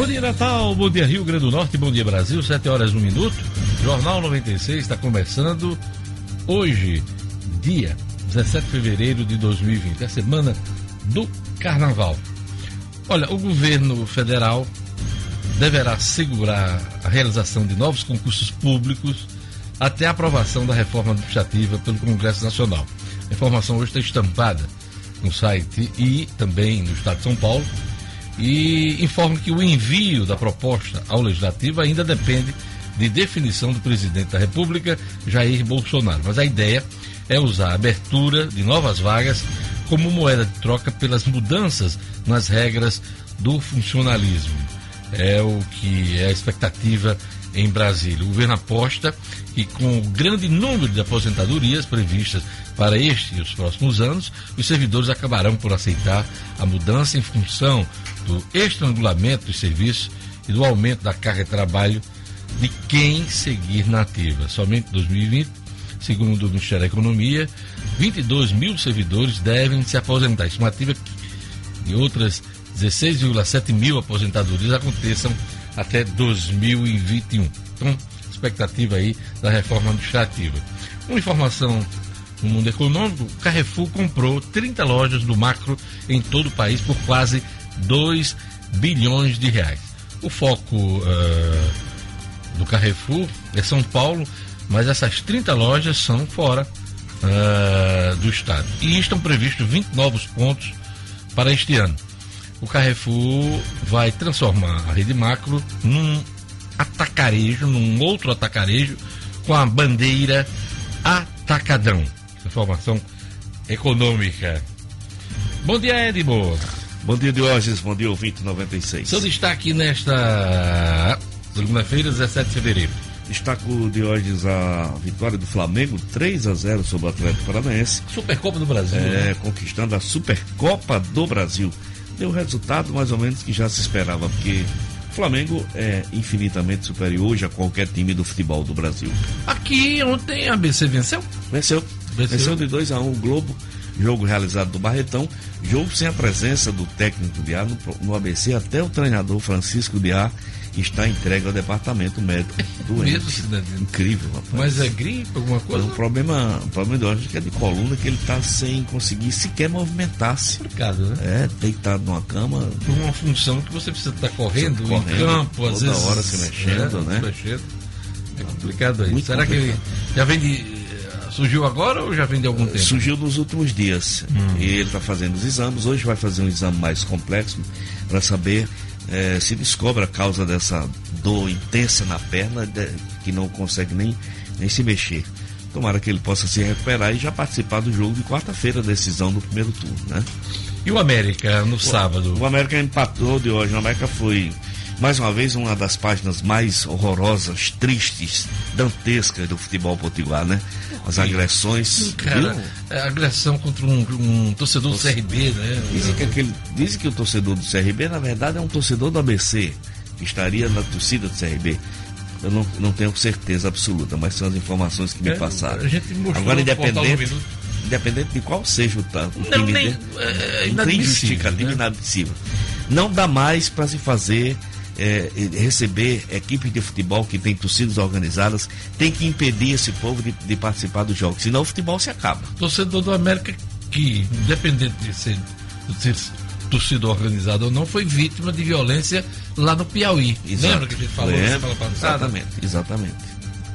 Bom dia, Natal. Bom dia, Rio Grande do Norte. Bom dia, Brasil. 7 horas, 1 minuto. Jornal 96 está começando hoje, dia 17 de fevereiro de 2020, a semana do Carnaval. Olha, o governo federal deverá segurar a realização de novos concursos públicos até a aprovação da reforma administrativa pelo Congresso Nacional. A informação hoje está estampada no site e também no Estado de São Paulo e informa que o envio da proposta ao Legislativo ainda depende de definição do presidente da República, Jair Bolsonaro. Mas a ideia é usar a abertura de novas vagas como moeda de troca pelas mudanças nas regras do funcionalismo. É o que é a expectativa em Brasília. O governo aposta que, com o grande número de aposentadorias previstas para este e os próximos anos, os servidores acabarão por aceitar a mudança em função do estrangulamento dos serviços e do aumento da carga de trabalho de quem seguir na ativa. Somente em 2020, segundo o Ministério da Economia, 22 mil servidores devem se aposentar. Estimativa de outras 16,7 mil aposentadorias aconteçam até 2021. Então, expectativa aí da reforma administrativa. Uma informação no mundo econômico, o Carrefour comprou 30 lojas do macro em todo o país por quase 2 bilhões de reais. O foco uh, do Carrefour é São Paulo, mas essas 30 lojas são fora uh, do estado. E estão previstos 20 novos pontos para este ano. O Carrefour vai transformar a rede macro num atacarejo, num outro atacarejo, com a bandeira Atacadão. Informação econômica. Bom dia, Edmo. Bom dia, Diógenes. Bom dia, ouvinte 96. Seu destaque nesta segunda-feira, 17 de fevereiro. Destaco, Diógenes, a vitória do Flamengo, 3 a 0 sobre o Atlético Paranaense. Supercopa do Brasil. É, né? conquistando a Supercopa do Brasil. Deu o resultado mais ou menos que já se esperava, porque o Flamengo é infinitamente superior hoje a qualquer time do futebol do Brasil. Aqui ontem a BC venceu? Venceu. Venceu, venceu de 2 a 1 um, o Globo jogo realizado do Barretão, jogo sem a presença do técnico de ar no, no ABC, até o treinador Francisco de Ar está entregue ao departamento médico doente. Incrível, rapaz. Mas é gripe, alguma coisa? É um problema, um problema de que é de coluna que ele está sem conseguir sequer movimentar-se. Complicado, né? É, deitado numa cama. Por uma função que você precisa estar correndo, correndo em campo, às vezes. Toda hora se mexendo, é, né? Mexendo. É complicado aí. Muito Será complicado. que já vem de Surgiu agora ou já vem de algum tempo? Surgiu nos últimos dias. Hum. E ele está fazendo os exames. Hoje vai fazer um exame mais complexo para saber é, se descobre a causa dessa dor intensa na perna de, que não consegue nem, nem se mexer. Tomara que ele possa se recuperar e já participar do jogo de quarta-feira, decisão do primeiro turno, né? E o América no o, sábado? O América empatou de hoje. O América foi mais uma vez uma das páginas mais horrorosas, tristes, dantescas do futebol potiguar, né? As agressões. Cara, é agressão contra um, um torcedor do CRB, né? Dizem que, aquele, dizem que o torcedor do CRB, na verdade, é um torcedor do ABC, que estaria na torcida do CRB. Eu não, não tenho certeza absoluta, mas são as informações que me é, passaram. Agora, independente, independente de qual seja o, o não, time, nem, é, não tem justificativa, né? inadmissível. Não dá mais para se fazer é, receber equipes de futebol que tem torcidas organizadas, tem que impedir esse povo de, de participar dos jogos, senão o futebol se acaba. Torcedor do América que, independente de ser, de ser torcida organizada ou não, foi vítima de violência lá no Piauí. Exato. Lembra que a gente falou Lembra, Exatamente, exatamente.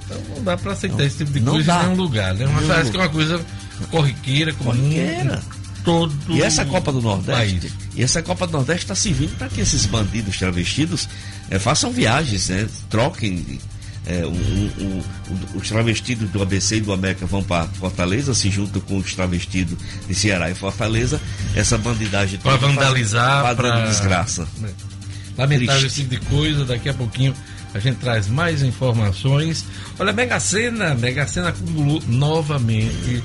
Então não dá para aceitar não, esse tipo de coisa dá. em nenhum lugar. Né? Mas parece que é uma coisa corriqueira, comum. Corriqueira todo E essa Copa do Nordeste, e essa Copa do Nordeste está servindo para que esses bandidos travestidos é, façam viagens, né? troquem. É, os travestidos do ABC e do América vão para Fortaleza, se juntam com os travestidos de Ceará e Fortaleza. Essa bandidagem para vandalizar, para desgraça. É. Lamentável esse tipo de coisa. Daqui a pouquinho a gente traz mais informações. Olha, Mega Sena, Mega Sena acumulou novamente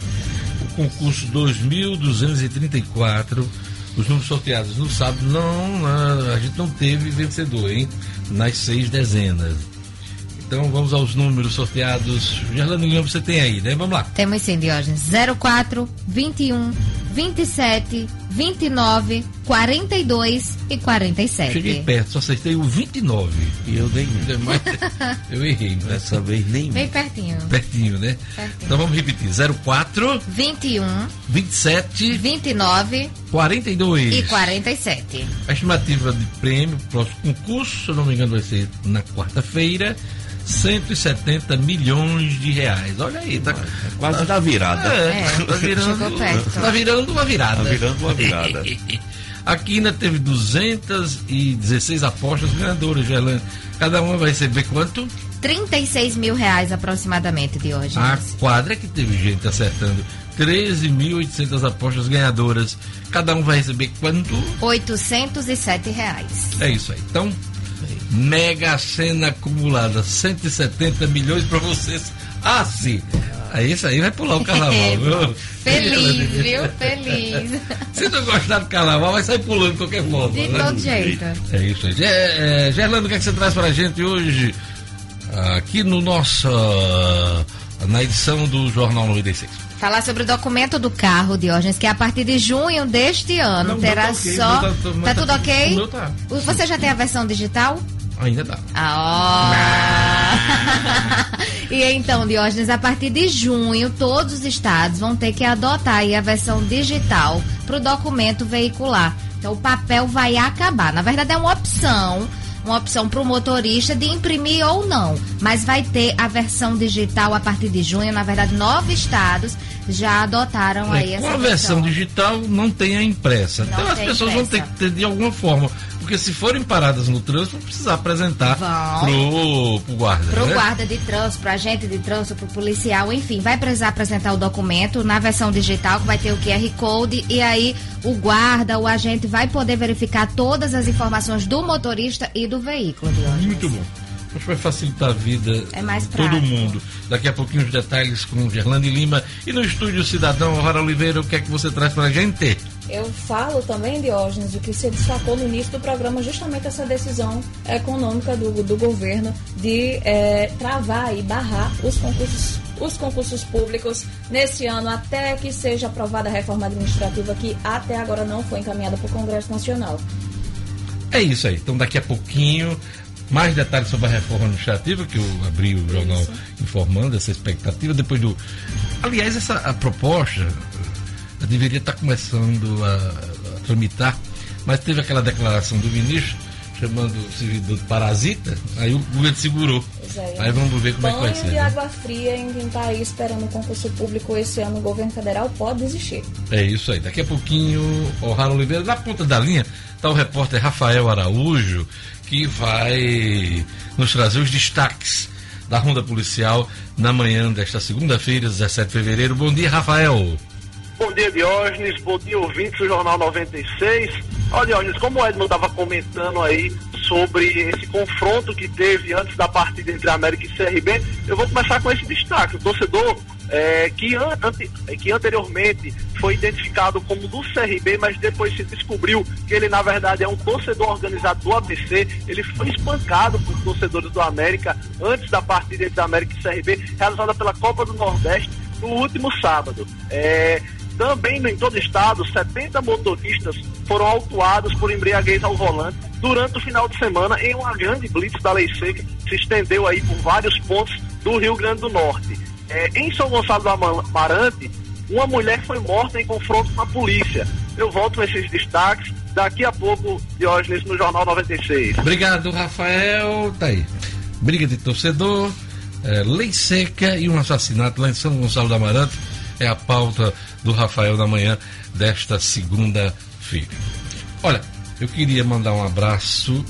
concurso 2234. Os números sorteados no sábado, não, a gente não teve vencedor, hein? Nas seis dezenas. Então vamos aos números sorteados. Gerlando Lima, você tem aí, né? Vamos lá. Temos sim, Diógenes. 04, 21, 27, 29, 42 e 47. Cheguei perto, só acertei o 29. E eu nem. Mas eu errei, né? Dessa vez nem. Bem pertinho. Pertinho, né? Pertinho. Então vamos repetir: 04, 21, 27, 29 42. e 47. A estimativa de prêmio próximo concurso, se eu não me engano, vai ser na quarta-feira. 170 milhões de reais. Olha aí, tá Quase da virada. É, É, tá virando, chegou perto. tá virando uma virada. Tá virando uma virada. Aqui ainda teve 216 apostas ganhadoras, Gerlane. Cada uma vai receber quanto? 36 mil reais aproximadamente, Diógenes. A quadra que teve gente acertando 13.800 apostas ganhadoras. Cada um vai receber quanto? 807 reais. É isso aí. Então, Mega Sena acumulada, 170 milhões para vocês. Ah, sim. Aí isso aí vai pular o carnaval, viu? Feliz, viu? Feliz. Se não gostar do carnaval, vai sair pulando de qualquer forma. De né? todo jeito. É isso aí. É, é, Gerlando, o que, é que você traz pra gente hoje? Aqui no nosso. Na edição do Jornal 96. Falar sobre o documento do carro, Diógenes, que a partir de junho deste ano Não, terá tá ok, só. tá- tá- Tá, tudo ok? o meu tá. Você já tem a versão digital? Ainda dá. Ah, ó. e então, Diógenes, a partir de junho, todos os estados vão ter que adotar aí a versão digital para o documento veicular. Então, o papel vai acabar. Na verdade, é uma opção. Uma opção para o motorista de imprimir ou não, mas vai ter a versão digital a partir de junho. Na verdade, nove estados já adotaram aí É, essa com a versão digital não tem a impressa. Não então as pessoas vão ter impressa. que ter de alguma forma. Porque se forem paradas no trânsito, vão precisar apresentar pro, pro guarda. Pro né? guarda de trânsito, pro agente de trânsito, pro policial, enfim, vai precisar apresentar o documento na versão digital, que vai ter o QR Code, e aí o guarda, o agente vai poder verificar todas as informações do motorista e do veículo, Diógenes. Muito bom. Acho que vai facilitar a vida É de todo mundo. Daqui a pouquinho os detalhes com Gerlande Lima. E no estúdio Cidadão, Rora Oliveira, o que é que você traz pra gente? Eu falo também, Diógenes, o que se destacou no início do programa, justamente essa decisão econômica do, do governo de eh, travar e barrar os concursos, os concursos públicos nesse ano, até que seja aprovada a reforma administrativa, que até agora não foi encaminhada para o Congresso Nacional. É isso aí. Então daqui a pouquinho, mais detalhes sobre a reforma administrativa, que eu abri o jornal Isso. informando essa expectativa. Depois do. Aliás, essa a proposta deveria estar começando a, a tramitar, mas teve aquela declaração do ministro chamando o servidor de parasita, aí o governo segurou. É, Aí vamos ver como é que vai Banho ser. de né? água fria em quem está aí esperando o concurso público esse ano, o governo federal pode desistir. É isso aí. Daqui a pouquinho, o Raro Oliveira, na ponta da linha, está o repórter Rafael Araújo, que vai nos trazer os destaques da ronda policial na manhã desta segunda-feira, 17 de fevereiro. Bom dia, Rafael. Bom dia, Diógenes. Bom dia, ouvintes do Jornal 96. Olha, Diógenes, como o Edmo estava comentando aí sobre esse confronto que teve antes da partida entre América e CRB, eu vou começar com esse destaque. O torcedor eh, que, an- ante- que anteriormente foi identificado como do CRB, mas depois se descobriu que ele, na verdade, é um torcedor organizado do ABC. Ele foi espancado por torcedores do América antes da partida entre América e CRB, realizada pela Copa do Nordeste no último sábado. Eh, também em todo o estado, 70 motoristas foram autuados por embriaguez ao volante durante o final de semana em uma grande blitz da Lei Seca que se estendeu aí por vários pontos do Rio Grande do Norte. É, em São Gonçalo do Ama- Amarante, uma mulher foi morta em confronto com a polícia. Eu volto com esses destaques daqui a pouco, Diógenes, no Jornal 96. Obrigado, Rafael. Tá aí. Briga de torcedor, eh, lei seca e um assassinato lá em São Gonçalo do Amarante. É a pauta do Rafael da manhã desta segunda-feira. Olha, eu queria mandar um abraço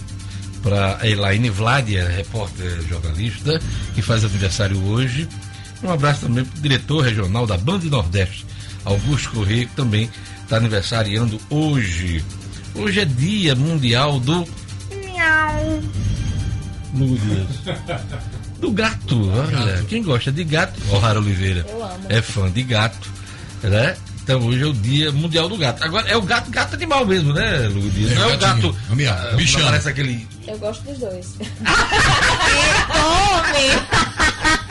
para a Elaine Vladia, repórter jornalista, que faz aniversário hoje. Um abraço também para o diretor regional da Band Nordeste, Augusto Corrêa, que também está aniversariando hoje. Hoje é dia mundial do meu Deus. Do gato, olha. Quem gosta de gato? Ó, Rara Oliveira. Eu amo. É fã de gato, né? Então hoje é o dia mundial do gato. Agora é o gato, gato animal mesmo, né, Luiz? É, Não é o gato. é o ah, bichano. Parece aquele. Eu gosto dos dois.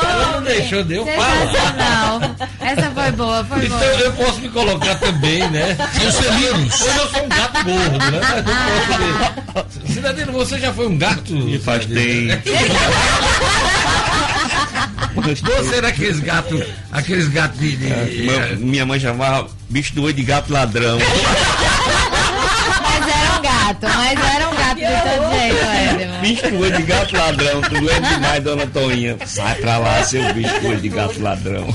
Tome! Ela não deixou de eu falar. Sensacional. Essa foi boa, foi Então boa. eu posso me colocar também, né? São os felinos. Hoje eu sou um gato gordo, né? Mas eu posso ver. Cidadino, você já foi um gato? E faz Cidadino? tempo. Você era aqueles gatos, aqueles gatos de. de- Ma- Minha mãe chamava bicho do olho de gato ladrão. Mas era um gato, mas era um gato de todo jeito, Edmo. Bicho olho de gato ladrão. Tu lembra demais, dona Toinha. Sai pra lá, seu bicho olho de gato ladrão.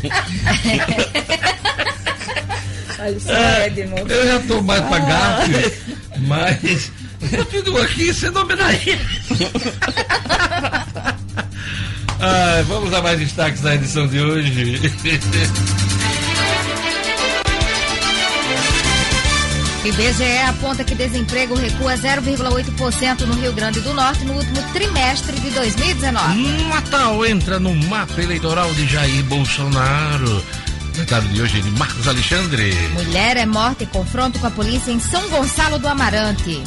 Olha só, É, eu já tô mais pra gato, mas. Continua aqui, você não me daí. Ai, vamos a mais destaques da edição de hoje. IBGE aponta que desemprego recua 0,8% no Rio Grande do Norte no último trimestre de 2019. Natal entra no mapa eleitoral de Jair Bolsonaro. Detalhe de hoje de Marcos Alexandre. Mulher é morta em confronto com a polícia em São Gonçalo do Amarante.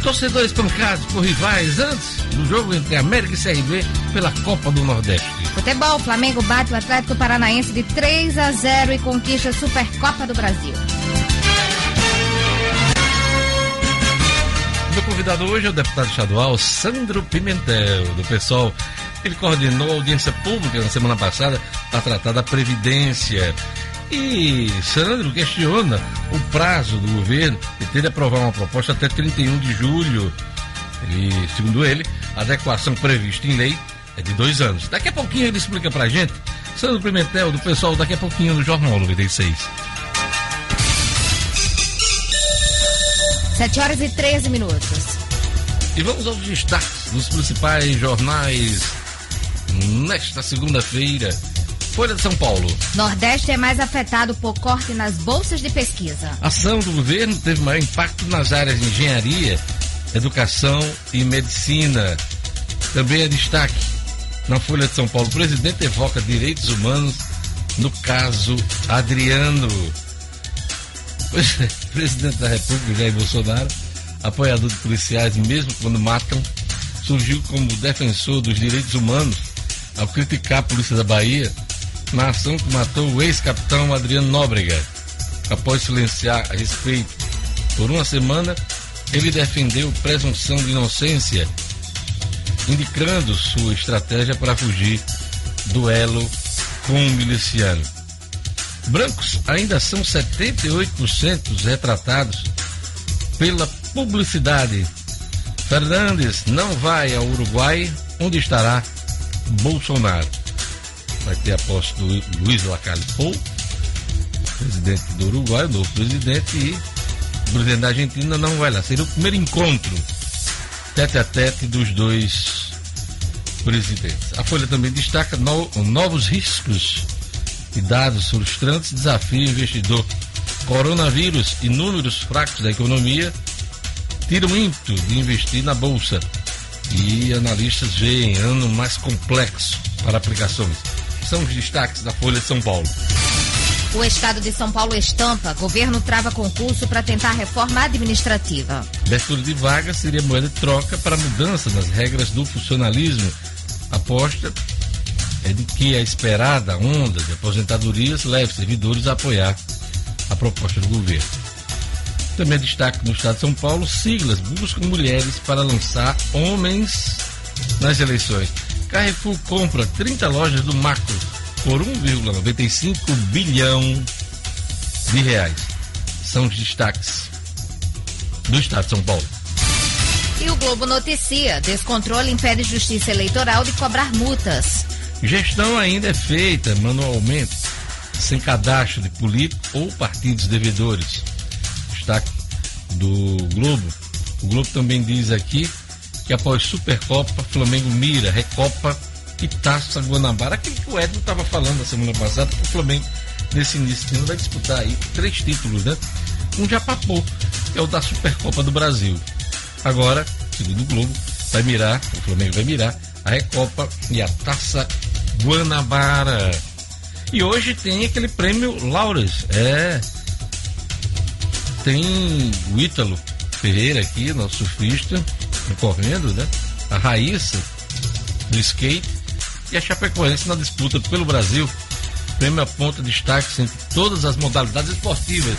Torcedores pancados por rivais antes do jogo entre América e CRB pela Copa do Nordeste. Futebol, Flamengo bate o Atlético Paranaense de 3 a 0 e conquista a Supercopa do Brasil. Meu convidado hoje é o deputado estadual Sandro Pimentel, do PSOL. Ele coordenou a audiência pública na semana passada para tratar da Previdência. E Sandro questiona o prazo do governo de ter de aprovar uma proposta até 31 de julho. E, segundo ele, a adequação prevista em lei é de dois anos. Daqui a pouquinho ele explica pra gente. Sandro Pimentel, do pessoal, daqui a pouquinho no Jornal 96. 7 horas e 13 minutos. E vamos aos destaques dos principais jornais nesta segunda-feira. Folha de São Paulo. Nordeste é mais afetado por corte nas bolsas de pesquisa. A ação do governo teve maior impacto nas áreas de engenharia, educação e medicina. Também é destaque na Folha de São Paulo. O presidente evoca direitos humanos no caso Adriano. Presidente da República, Jair Bolsonaro, apoiador de policiais, mesmo quando matam, surgiu como defensor dos direitos humanos ao criticar a polícia da Bahia na ação que matou o ex-capitão Adriano Nóbrega. Após silenciar a respeito por uma semana, ele defendeu presunção de inocência, indicando sua estratégia para fugir do elo com o miliciano. Brancos ainda são 78% dos retratados pela publicidade. Fernandes não vai ao Uruguai, onde estará Bolsonaro. Vai ter a posse do Luiz Lacalle Pou, presidente do Uruguai, o novo presidente, e o presidente da Argentina não vai lá. Seria o primeiro encontro tete a tete dos dois presidentes. A Folha também destaca no- novos riscos e dados frustrantes desafiam o investidor. Coronavírus e números fracos da economia tiram ímpeto de investir na bolsa. E analistas veem ano mais complexo para aplicações. São os destaques da Folha de São Paulo. O estado de São Paulo estampa. Governo trava concurso para tentar reforma administrativa. Abertura de vaga seria moeda de troca para mudança nas regras do funcionalismo. Aposta é de que a esperada onda de aposentadorias leve servidores a apoiar a proposta do governo. Também destaque no estado de São Paulo, siglas buscam mulheres para lançar homens nas eleições. Carrefour compra 30 lojas do Macro por 1,95 bilhão de reais. São os destaques do estado de São Paulo. E o Globo noticia: descontrole impede justiça eleitoral de cobrar multas. Gestão ainda é feita manualmente, sem cadastro de político ou partidos devedores. Destaque do Globo. O Globo também diz aqui que após Supercopa, Flamengo mira, Recopa e Taça Guanabara. Aquilo que o Edno estava falando na semana passada, que o Flamengo, nesse início de ano, vai disputar aí três títulos, né? Um já papou, que é o da Supercopa do Brasil. Agora, segundo o Globo, vai mirar, o Flamengo vai mirar a Recopa e a Taça Guanabara. E hoje tem aquele prêmio Laures. É. Tem o Ítalo, Ferreira aqui, nosso surfista, correndo, né? A Raíssa, do skate, e a Chapecoense na disputa pelo Brasil. Prêmio aponta destaques entre todas as modalidades esportivas.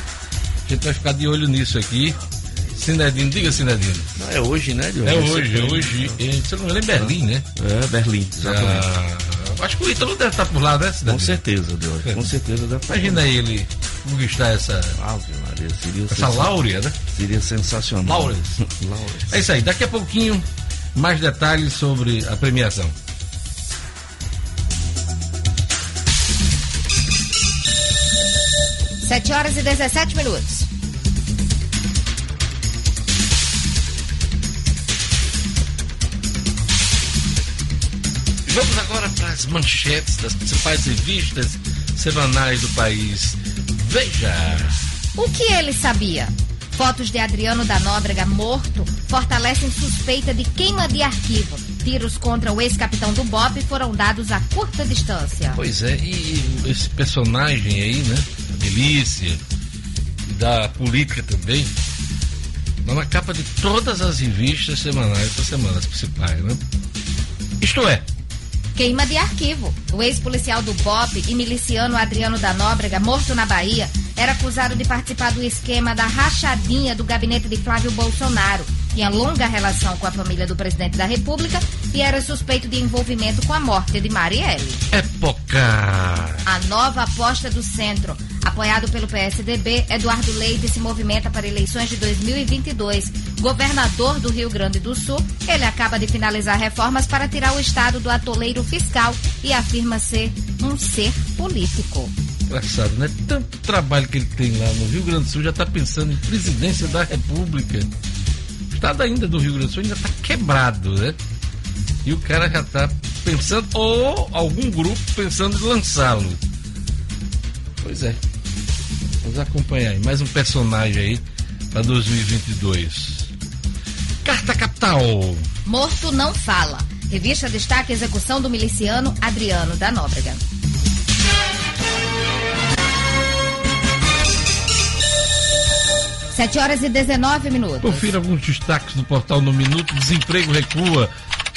A gente vai ficar de olho nisso aqui. Sinedino, diga Sinedino. Não, é hoje, né, Diogo? É hoje, é hoje. Você não lembra em Berlim, né? É, Berlim, exatamente. Ah, acho que o Ítalo deve estar por lá, né? Com certeza, Deus. É. Com certeza deve estar Imagina ele conquistar essa. Ave Maria, seria essa láurea, né? Seria sensacional. Láureas. É isso aí, daqui a pouquinho, mais detalhes sobre a premiação. Sete horas e 17 minutos. Vamos agora para as manchetes das principais revistas semanais do país. Veja! O que ele sabia? Fotos de Adriano da Nóbrega morto fortalecem suspeita de queima de arquivo. Tiros contra o ex-capitão do BOP foram dados a curta distância. Pois é, e esse personagem aí, né? Da milícia, da política também, na capa de todas as revistas semanais essa semana, as principais, né? Isto é, Queima de arquivo. O ex-policial do BOP e miliciano Adriano da Nóbrega, morto na Bahia, era acusado de participar do esquema da rachadinha do gabinete de Flávio Bolsonaro. Tinha longa relação com a família do presidente da República e era suspeito de envolvimento com a morte de Marielle. Época! A nova aposta do centro. Apoiado pelo PSDB, Eduardo Leite se movimenta para eleições de 2022. Governador do Rio Grande do Sul, ele acaba de finalizar reformas para tirar o Estado do atoleiro fiscal e afirma ser um ser político. Engraçado, né? Tanto trabalho que ele tem lá no Rio Grande do Sul, já está pensando em presidência da República. O Estado ainda do Rio Grande do Sul ainda está quebrado, né? E o cara já está pensando, ou algum grupo pensando em lançá-lo. Pois é. Vamos acompanhar aí. Mais um personagem aí para 2022. Carta Capital. Morto não fala. Revista destaca a execução do miliciano Adriano da Nóbrega. Sete horas e 19 minutos. Confira alguns destaques do portal No Minuto. Desemprego recua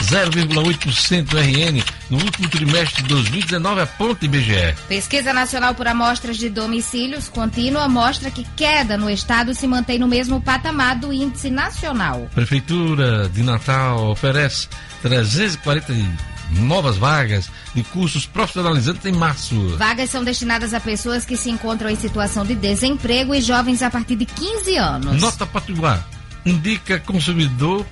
0,8% RN no último trimestre de 2019, aponta IBGE. Pesquisa Nacional por Amostras de Domicílios contínua mostra que queda no estado se mantém no mesmo patamar do índice nacional. Prefeitura de Natal oferece 340 novas vagas de cursos profissionalizantes em março. Vagas são destinadas a pessoas que se encontram em situação de desemprego e jovens a partir de 15 anos. Nota particular indica consumidor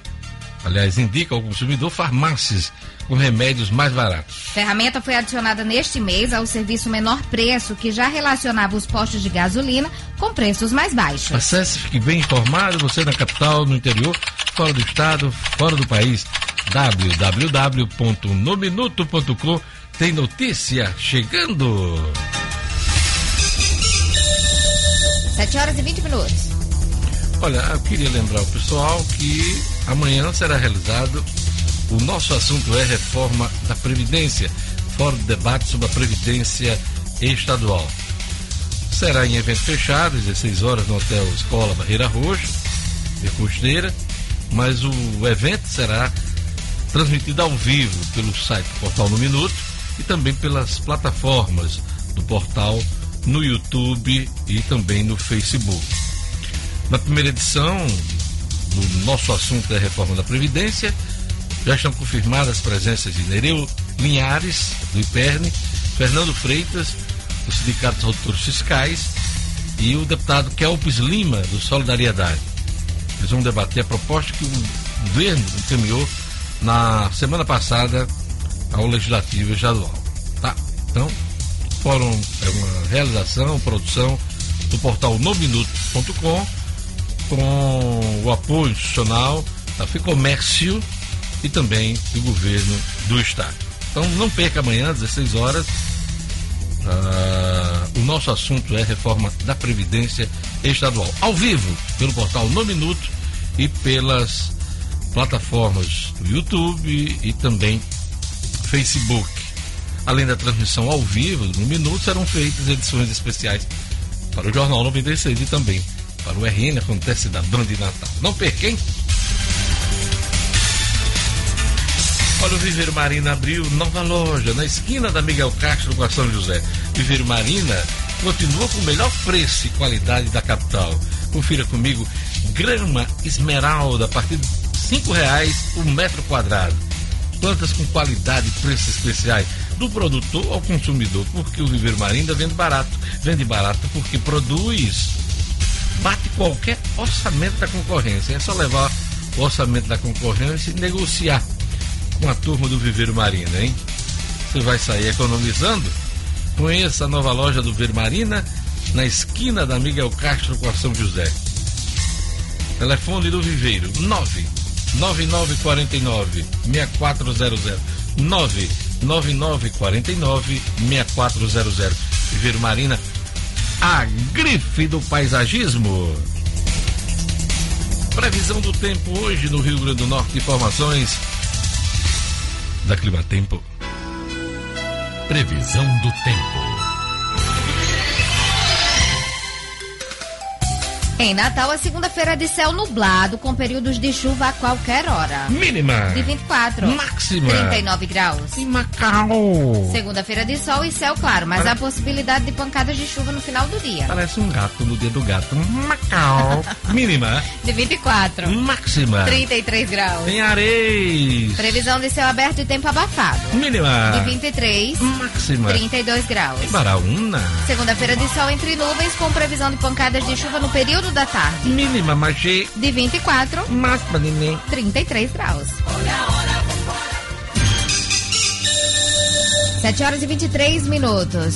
aliás, indica ao consumidor farmácias com remédios mais baratos. Ferramenta foi adicionada neste mês ao serviço menor preço, que já relacionava os postos de gasolina com preços mais baixos. Acesse, fique bem informado, você na capital, no interior, fora do estado, fora do país. www.nominuto.com tem notícia chegando. 7 horas e 20 minutos. Olha, eu queria lembrar o pessoal que amanhã será realizado o nosso assunto é reforma da Previdência, fórum de debate sobre a Previdência Estadual. Será em evento fechado, 16 horas no Hotel Escola Barreira Roxa, de Costeira, mas o evento será transmitido ao vivo pelo site Portal no Minuto e também pelas plataformas do portal no YouTube e também no Facebook. Na primeira edição do nosso assunto é a reforma da Previdência, já estão confirmadas as presenças de Nereu Linhares, do IPERNE, Fernando Freitas, do Sindicato dos Auditores Fiscais, e o deputado Kelpis Lima, do Solidariedade. Eles vão debater a proposta que o governo encaminhou na semana passada ao Legislativo Estadual. Tá? Então, fórum é uma realização, produção do portal nominuto.com com o apoio institucional da FEComércio e também do governo do estado. Então não perca amanhã, às 16 horas. Uh, o nosso assunto é reforma da Previdência Estadual. Ao vivo, pelo portal No Minuto e pelas plataformas do YouTube e também Facebook. Além da transmissão ao vivo, no Minuto, serão feitas edições especiais para o Jornal 96 e também para o RN acontece da Band Natal. Não perca, hein? Olha, o Viver Marina abriu nova loja na esquina da Miguel Castro com a São José. Viver Marina continua com o melhor preço e qualidade da capital. Confira comigo, grama esmeralda a partir de cinco reais o metro quadrado. Plantas com qualidade e preços especiais do produtor ao consumidor, porque o Viver Marina vende barato. Vende barato porque produz. Bate qualquer orçamento da concorrência. É só levar o orçamento da concorrência e negociar com a turma do Viveiro Marina, hein? Você vai sair economizando? Conheça a nova loja do Viveiro Marina na esquina da Miguel Castro com a São José. Telefone do Viveiro 9 9949 6400 99949 6400 Viveiro Marina, a grife do paisagismo. Previsão do tempo hoje no Rio Grande do Norte. Informações da Climatempo. Previsão do tempo. Em Natal, a segunda-feira de céu nublado, com períodos de chuva a qualquer hora. Mínima. De 24. Máxima. 39 graus. Em Macau. Segunda-feira de sol e céu claro, mas há possibilidade de pancadas de chuva no final do dia. Parece um gato no dedo do gato. Macau. Mínima. De 24. Máxima. 33 graus. Em Areis. Previsão de céu aberto e tempo abafado. Mínima. De 23. Máxima. 32 graus. Em Baraúna. Segunda-feira de sol entre nuvens, com previsão de pancadas de chuva no período da tarde. Mínima, Magê. De 24. Máxima, neném. 33 graus. 7 horas e 23 minutos.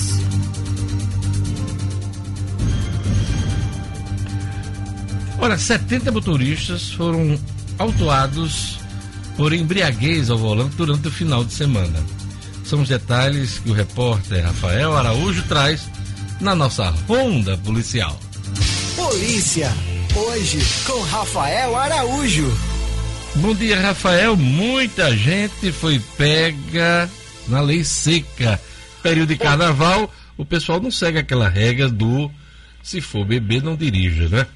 Olha, 70 motoristas foram autuados por embriaguez ao volante durante o final de semana. São os detalhes que o repórter Rafael Araújo traz na nossa ronda policial. Polícia, hoje com Rafael Araújo. Bom dia, Rafael. Muita gente foi pega na lei seca. Período de carnaval, o pessoal não segue aquela regra do se for beber, não dirija, né?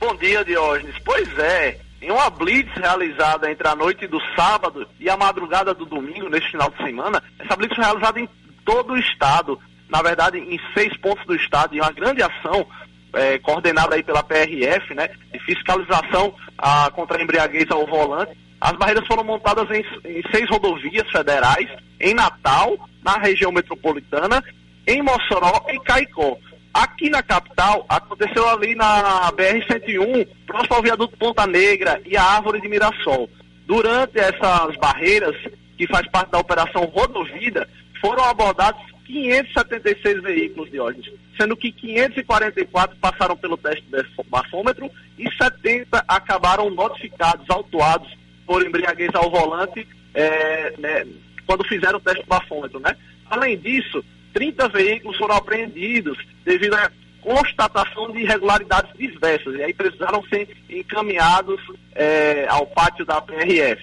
Bom dia, Diógenes. Pois é, em uma blitz realizada entre a noite do sábado e a madrugada do domingo, neste final de semana, essa blitz foi realizada em todo o estado, na verdade, em seis pontos do estado, em uma grande ação eh, coordenada aí pela PRF, né, de fiscalização ah, contra a embriaguez ao volante. As barreiras foram montadas em, em seis rodovias federais, em Natal, na região metropolitana, em Mossoró e Caicó. Aqui na capital, aconteceu ali na BR-101, próximo ao viaduto Ponta Negra e a Árvore de Mirassol. Durante essas barreiras, que faz parte da Operação Rodovida, foram abordados 576 veículos de ônibus, sendo que 544 passaram pelo teste de bafômetro e 70 acabaram notificados, autuados por embriaguez ao volante eh, né, quando fizeram o teste do bafômetro, né? Além disso, 30 veículos foram apreendidos devido à constatação de irregularidades diversas e aí precisaram ser encaminhados eh, ao pátio da PRF.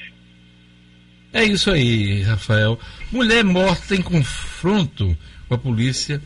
É isso aí, Rafael. Mulher morta em confronto com a polícia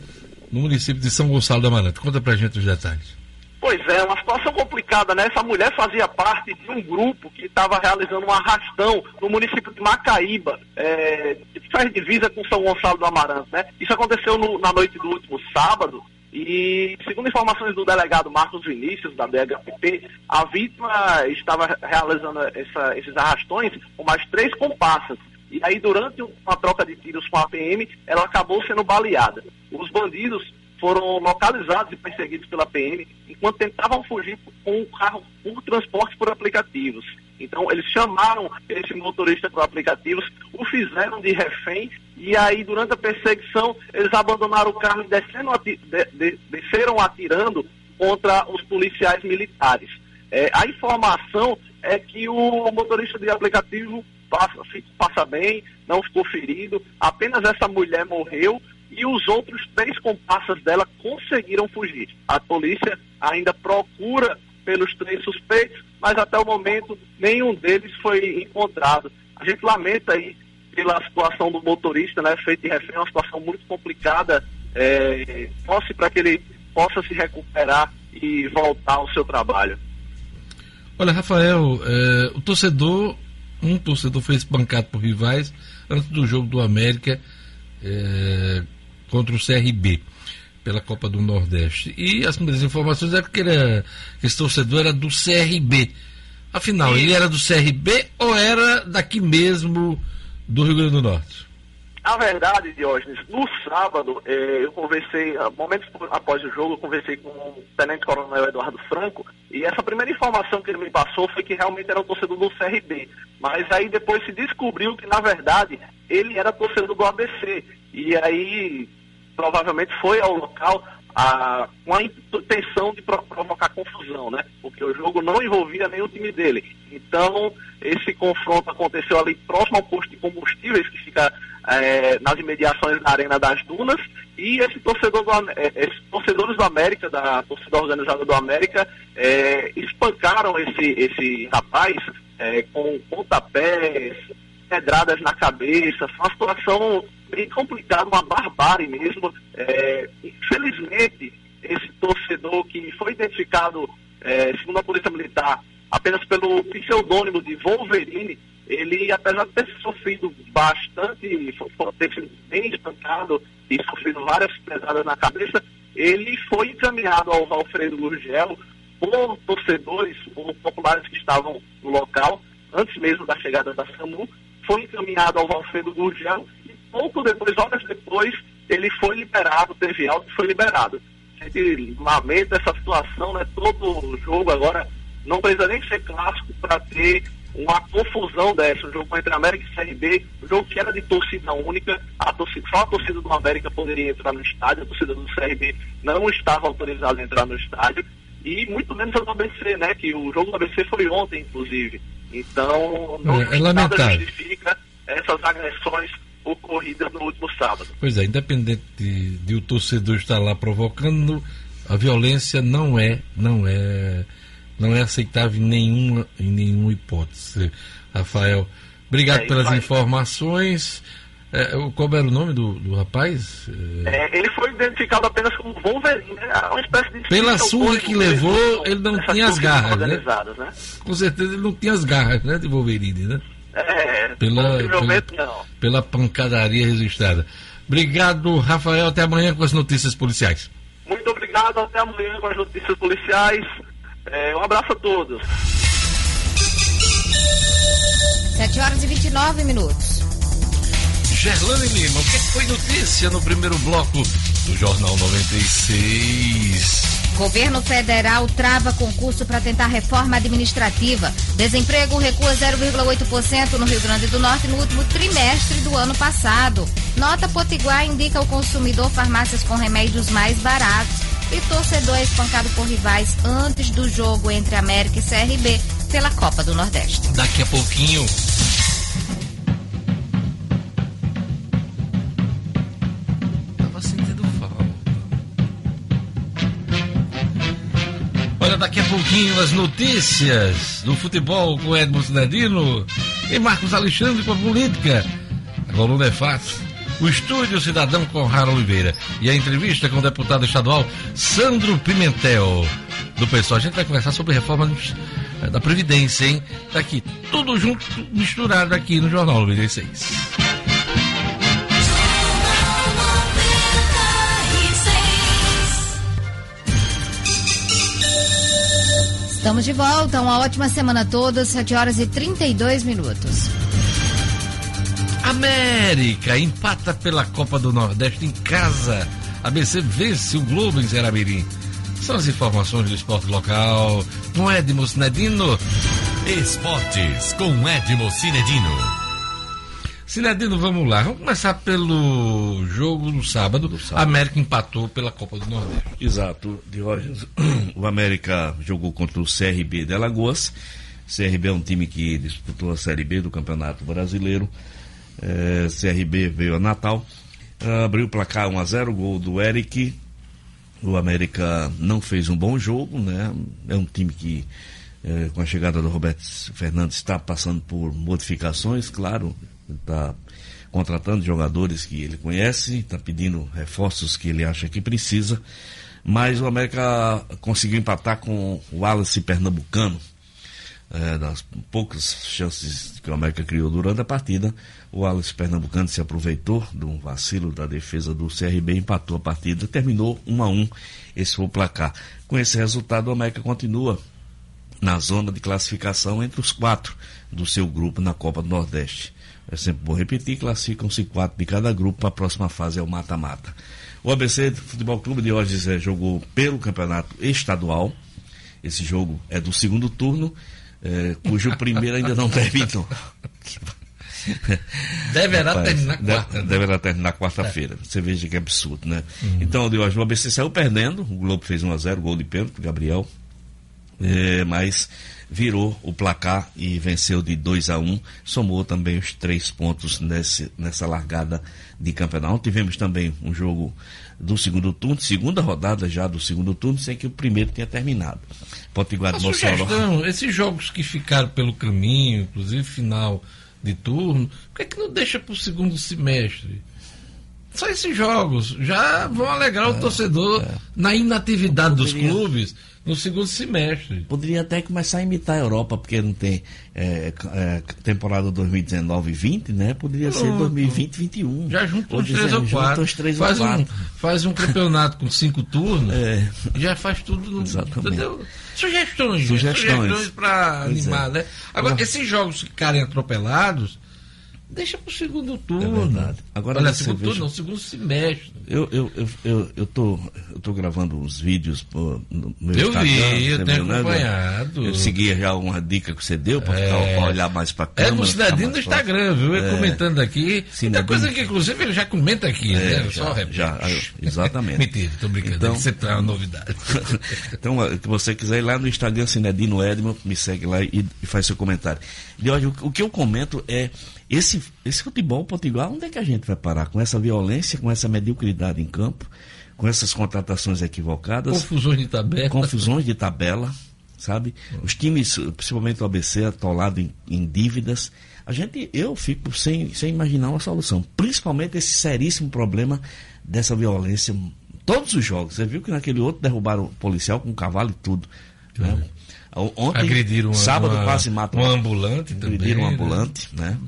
no município de São Gonçalo da Amarante. Conta pra gente os detalhes. Pois é, uma situação complicada, né? Essa mulher fazia parte de um grupo que estava realizando um arrastão no município de Macaíba, é, que faz divisa com São Gonçalo do Amarante, né? Isso aconteceu no- na noite do último sábado e, segundo informações do delegado Marcos Vinícius, da DHPP, a vítima estava realizando essa- esses arrastões com mais três comparsas. E aí, durante uma troca de tiros com a PM, ela acabou sendo baleada. Os bandidos foram localizados e perseguidos pela PM enquanto tentavam fugir com um carro por transporte por aplicativos. Então, eles chamaram esse motorista por aplicativos, o fizeram de refém e aí, durante a perseguição, eles abandonaram o carro e descendo ati- de- de- desceram atirando contra os policiais militares. É, a informação é que o motorista de aplicativo passa, passa bem, não ficou ferido, apenas essa mulher morreu e os outros três comparsas dela conseguiram fugir. A polícia ainda procura pelos três suspeitos, mas até o momento nenhum deles foi encontrado. A gente lamenta aí pela situação do motorista, né, feito de refém, uma situação muito complicada. É, para que ele possa se recuperar e voltar ao seu trabalho. Olha, Rafael, é, o torcedor, um torcedor foi espancado por rivais antes do jogo do América é, contra o CRB pela Copa do Nordeste. E as primeiras informações eram que, era, que esse torcedor era do CRB. Afinal, ele era do CRB ou era daqui mesmo do Rio Grande do Norte? A verdade, Diógenes, no sábado, eh, eu conversei, ah, momentos após o jogo, eu conversei com o Tenente Coronel Eduardo Franco, e essa primeira informação que ele me passou foi que realmente era o torcedor do CRB. Mas aí depois se descobriu que, na verdade, ele era torcedor do ABC. E aí, provavelmente, foi ao local a, com a intenção de provocar confusão, né? Porque o jogo não envolvia nenhum time dele. Então, esse confronto aconteceu ali próximo ao posto de combustíveis, que fica é, nas imediações da Arena das Dunas, e esse torcedor do, é, esses torcedores do América, da torcida organizada do América, é, espancaram esse, esse rapaz é, com pontapés, pedradas na cabeça, foi uma situação bem complicada, uma barbárie mesmo. É, identificado, é, segundo a Polícia Militar, apenas pelo pseudônimo de Wolverine, ele, apesar de ter sofrido bastante, ter sido bem espancado e sofrido várias pedradas na cabeça, ele foi encaminhado ao Alfredo Gurgel por torcedores, por populares que estavam no local, antes mesmo da chegada da SAMU, foi encaminhado ao Alfredo Gurgel e pouco depois, horas depois, ele foi liberado, teve alta e foi liberado. A gente lamenta essa situação, né? Todo jogo agora não precisa nem ser clássico para ter uma confusão dessa, o jogo entre América e CRB, o jogo que era de torcida única, a torcida, só a torcida do América poderia entrar no estádio, a torcida do CRB não estava autorizada a entrar no estádio, e muito menos a do ABC, né? Que o jogo do ABC foi ontem, inclusive. Então, não é, é lamentável. justifica essas agressões ocorridas no último sábado. Pois é, independente de, de o torcedor estar lá provocando, a violência não é, não é, não é aceitável em nenhuma, em nenhuma hipótese. Rafael, obrigado é, pelas vai. informações. É, qual era o nome do, do rapaz? É, ele foi identificado apenas como Wolverine, né? Uma espécie de Pela surra que levou, ele não tinha as garras, né? né? Com certeza ele não tinha as garras, né, de Wolverine, né? É, pela, pela, pela pancadaria registrada. Obrigado, Rafael. Até amanhã com as notícias policiais. Muito obrigado. Até amanhã com as notícias policiais. É, um abraço a todos. 7 horas e 29 minutos. Gerlane Lima, o que foi notícia no primeiro bloco do Jornal 96? Governo federal trava concurso para tentar reforma administrativa. Desemprego recua 0,8% no Rio Grande do Norte no último trimestre do ano passado. Nota Potiguar indica ao consumidor farmácias com remédios mais baratos. E torcedor é espancado por rivais antes do jogo entre América e CRB pela Copa do Nordeste. Daqui a pouquinho Daqui a pouquinho as notícias do futebol com Edmo Cidadino e Marcos Alexandre com a política. A coluna é fácil. O estúdio Cidadão com Rara Oliveira e a entrevista com o deputado estadual Sandro Pimentel do PSOL. A gente vai conversar sobre reforma eh, da Previdência, hein? Tá aqui, tudo junto, misturado aqui no Jornal 96. Estamos de volta. Uma ótima semana a todos. 7 horas e 32 minutos. América empata pela Copa do Nordeste em casa. A BC vence o Globo em Zeramirim. São as informações do esporte local com Edmo Cinedino. Esportes com Edmo Cinedino. Sinedino, vamos lá. Vamos começar pelo jogo do sábado. do sábado. América empatou pela Copa do Nordeste. Exato, Diógenes. O América jogou contra o CRB de Alagoas. CRB é um time que disputou a Série B do Campeonato Brasileiro. É, CRB veio a Natal. Abriu o placar 1 a 0 gol do Eric. O América não fez um bom jogo, né? É um time que, é, com a chegada do Roberto Fernandes, está passando por modificações, claro está contratando jogadores que ele conhece, está pedindo reforços que ele acha que precisa, Mas o América conseguiu empatar com o Wallace Pernambucano. É, das poucas chances que o América criou durante a partida, o Wallace Pernambucano se aproveitou do vacilo da defesa do CRB, empatou a partida, terminou 1 a 1 Esse foi o placar. Com esse resultado, o América continua na zona de classificação entre os quatro do seu grupo na Copa do Nordeste. É sempre bom repetir, classificam-se quatro de cada grupo para a próxima fase é o mata-mata. O ABC Futebol Clube de hoje é, jogou pelo campeonato estadual. Esse jogo é do segundo turno, é, cujo primeiro ainda não terminou. Deverá Rapaz, terminar quarta. né? Deverá terminar quarta-feira. Você veja que absurdo, né? Então, de hoje, o ABC saiu perdendo. O Globo fez 1x0, gol de pênalti, Gabriel. É, mas virou o placar e venceu de 2 a 1 somou também os três pontos nesse, nessa largada de campeonato. Tivemos também um jogo do segundo turno, segunda rodada já do segundo turno, sem que o primeiro tenha terminado. Potiguar de Mossoró. esses jogos que ficaram pelo caminho, inclusive final de turno, por que, que não deixa para o segundo semestre? Só esses jogos já vão alegrar o torcedor na inatividade dos clubes no segundo semestre. Poderia até começar a imitar a Europa, porque não tem é, é, temporada 2019 e 20, né? Poderia ser Pronto. 2020 21. Já junta uns três ou quatro. três faz, ou um, quatro. faz um campeonato com cinco turnos, É. já faz tudo. No, Exatamente. entendeu? Sugestões, Sugestões. sugestões para Pois animar, é. né? Agora, Agora- esses jogos ficarem atropelados, deixa para o segundo turno. É verdade. Agora Olha, segundo veja- turno, não, segundo semestre. Eu, eu, eu, eu, eu, tô, eu tô gravando uns vídeos pô, no meu Eu Instagram. vi, eu tenho acompanhado. Eu segui já uma dica que você deu para É. olhar mais para É câmera. do Cidadinho no mais Instagram, viu? Ele É. comentando aqui. Muita Cidadinho. coisa que, inclusive, ele já comenta aqui, É, né? já, Só repete. já, exatamente. Mentira, tô brincando. Então- você traz uma novidade. então, se você quiser ir lá no Instagram, Cinedino Edmo, me segue lá e, e faz seu comentário. E hoje, o, o que eu comento é esse, esse futebol potiguar, onde é que a gente vai parar? Com essa violência, com essa mediocridade em campo, com essas contratações equivocadas, Confusões de tabela. confusões de tabela, sabe? Os times, principalmente o ABC, atolado em, em dívidas. A gente, eu fico sem, sem imaginar uma solução. Principalmente esse seríssimo problema dessa violência. Todos os jogos. Você viu que naquele outro derrubaram o policial com um cavalo e tudo. Né? Ontem, Agrediram sábado uma, quase matam um ambulante também. agrediram um né? ambulante, né?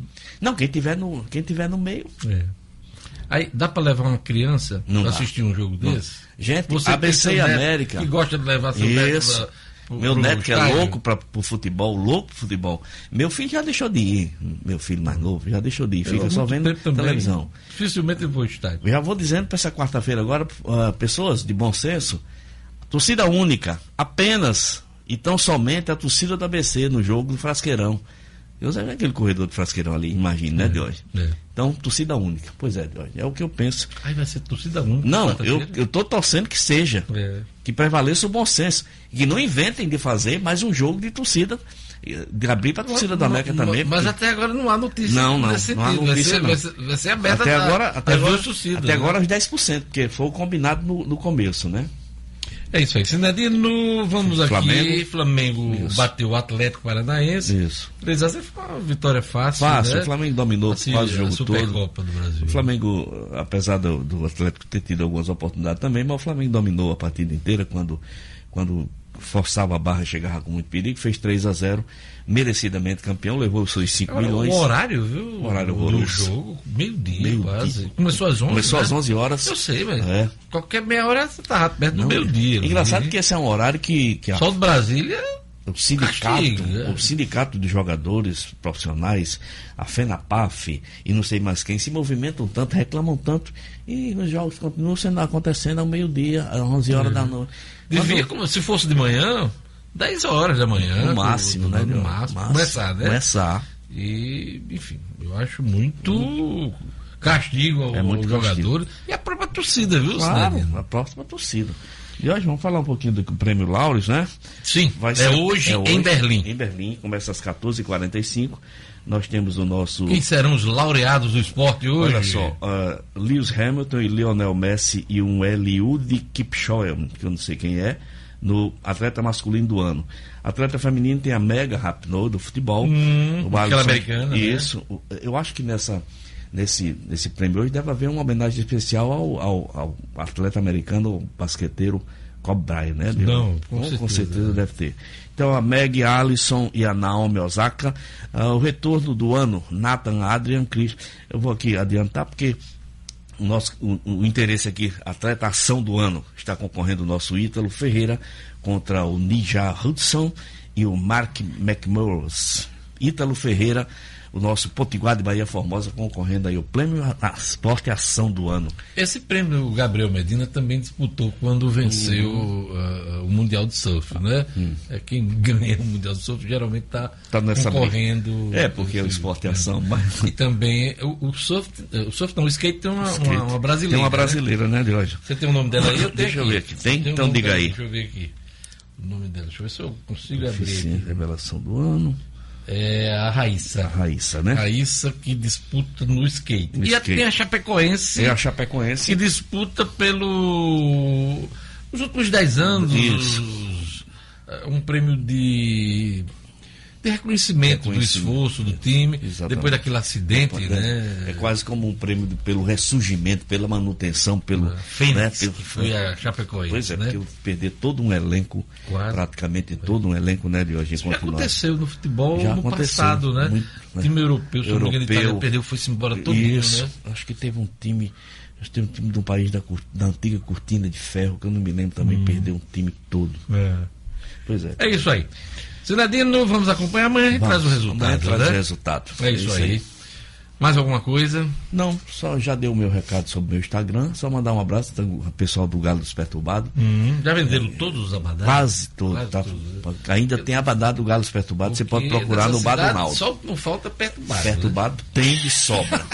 Não, quem tiver no, quem tiver no meio. É. Aí, dá pra levar uma criança Não pra dá. assistir um jogo desse? Gente, Você ABC e neto América. Que gosta de levar seu neto Isso. pra- pro- Meu neto que é louco para o futebol, louco pro futebol. Meu filho já deixou de ir. Meu filho mais novo já deixou de ir. Eu, Fica há só vendo televisão. Dificilmente eu vou. Eu já vou dizendo para essa quarta-feira agora, ah, pessoas de bom senso, torcida única, apenas e tão somente a torcida do ABC no jogo do Frasqueirão. Eu sei aquele corredor do Frasqueirão ali, imagina, né, de hoje. É. Então, torcida única. Pois é, de hoje. É o que eu penso. Aí vai ser torcida única. Não, eu, quarta-feira. eu tô torcendo que seja. É. Que prevaleça o bom senso. E que não inventem de fazer mais um jogo de torcida. De abrir para a torcida do América também. Mas porque- até agora não há notícia. Não, não, não há sentido. Vai notícia, ser- não. Vai ser, aberta até pra- agora, até agora, torcidas, até né? agora os 10%, porque foi combinado no, no começo, né? É isso aí. Sinadino, vamos aqui. Flamengo. Flamengo Isso. bateu o Atlético Paranaense. Isso. 3x0 foi uma vitória fácil. Fácil, né? o Flamengo dominou Assim, quase o jogo todo. Supercopa do Brasil. O Flamengo, apesar do, do Atlético ter tido algumas oportunidades também, mas o Flamengo dominou a partida inteira quando, quando forçava a barra e chegava com muito perigo, fez 3 a 0 merecidamente campeão, levou os seus 5 Agora, milhões. O horário, viu? O horário do horroroso. jogo, meio-dia Meio quase. dia. Começou às 11. Começou né? às 11 horas. Eu sei, mas É. qualquer meia hora você tá perto do Não, meio-dia. Engraçado né? que esse é um horário que, que a Só de Brasília. o sindicato, Castigo, né? o sindicato de jogadores profissionais, a FENAPAF e não sei mais quem, se movimentam tanto, reclamam tanto, e os jogos continuam sendo acontecendo ao meio-dia, às 11 horas da noite. Devia, Quando- como se fosse de manhã, 10 horas da manhã. no máximo, né? No Diogo? máximo. Começar, né? Começar. E, enfim, eu acho muito castigo ao, É muito aos jogadores e a própria torcida, viu, Claro, a próxima torcida. E hoje vamos falar um pouquinho do prêmio Laureus, né? Sim, Vai é, ser- hoje é em Berlim. Em Berlim, começa às 14h45. Nós temos o nosso. Quem serão os laureados do esporte hoje? Olha só, uh, Lewis Hamilton e Lionel Messi e um Eliud Kipchoge, que eu não sei quem é, no atleta masculino do ano. Atleta feminino tem a Mega Rapinoe do futebol. Hum, o aquela Alisson- americana, né? Isso. O- Eu acho que nessa, nesse, nesse prêmio hoje deve haver uma homenagem especial ao, ao, ao atleta americano, basqueteiro Kobe Bryant, né? Não, com com, certeza. com certeza deve ter. Então a Meg Allison e a Naomi Osaka, ah, o retorno do ano, Nathan Adrian Chris. Eu vou aqui adiantar porque o, nosso, o, o interesse aqui, atleta ação do ano, está concorrendo o nosso Ítalo Ferreira contra o Nija Hudson e o Mark McMurrows. Ítalo Ferreira, o nosso Potiguar de Bahia Formosa, concorrendo aí o prêmio Esporte Ação do Ano. Esse prêmio o Gabriel Medina também disputou quando venceu ah, o Mundial de Surf, né? É quem ganha o Mundial de Surf geralmente está Tá nessa concorrendo. É, porque é o esporte ação, mas E também o, o surf, o surf não, o skate tem uma, Skate. uma, uma brasileira. tem uma né? brasileira, né, de hoje? Você tem o nome dela aí? Eu tenho Deixa eu aqui. ver aqui. Tem? o Então nome diga dela, aí. Deixa eu ver aqui. O nome dela, deixa eu ver se eu consigo abrir. Aqui. revelação do ano. É a Raíssa. A Raíssa, né? Raíssa que disputa no skate. No e a- skate. tem a Chapecoense É a Chapecoense. que disputa pelo. Os últimos 10 anos. Isso. os- um prêmio de. De reconhecimento, do Reconhecimento. esforço do time, Exatamente. depois daquele acidente, É, né? é quase como um prêmio pelo ressurgimento, pela manutenção, pelo. Fênix, né, pelo- que foi a Chapecoense. Pois é, né? porque perder todo um elenco, Claro. praticamente todo um elenco, né, de hoje, Já enquanto nós. aconteceu no futebol Já no passado, né? muito, O time europeu, se não me engano, Europeu. Perdeu, foi-se embora todo Isso. mundo, né? Acho que teve um time. Que teve um time de um país da, da antiga cortina de ferro, que eu não me lembro também, perdeu um time todo. Pois é. É isso aí. Cidadino, vamos acompanhar amanhã gente traz o Amanhã resultado, traz né? o resultado. É isso aí. Mais alguma coisa? Não, só já dei o meu recado sobre o meu Instagram. Só mandar um abraço ao pessoal do Galo Desperturbado. Hum, já venderam todos os abadás? Quase todo. Quase tá? todos, né? Ainda tem abadá do Galo Desperturbado. Você pode procurar no Bar do cidade Naldo. Só não falta perturbado. Perturbado tem de sobra.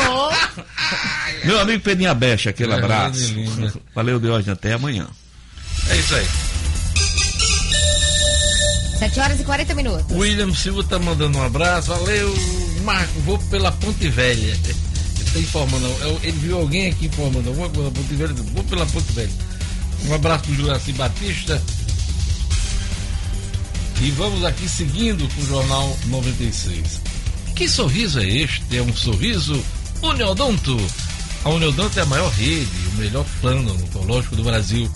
Meu amigo Pedrinha Becha, aquele É, abraço. Valeu, Deus, até amanhã. Né? É isso aí. 7 horas e 40 minutos. William Silva tá mandando um abraço. Valeu, Marco. Vou pela Ponte Velha. Ele tá informando. eu- Ele viu alguém aqui informando alguma coisa Ponte Velha. Vou pela Ponte Velha. Um abraço pro Juraci Batista. E vamos aqui seguindo com o Jornal 96. Que sorriso é este? É um sorriso Uniodonto. A Uniodonto é a maior rede, o melhor plano odontológico do Brasil.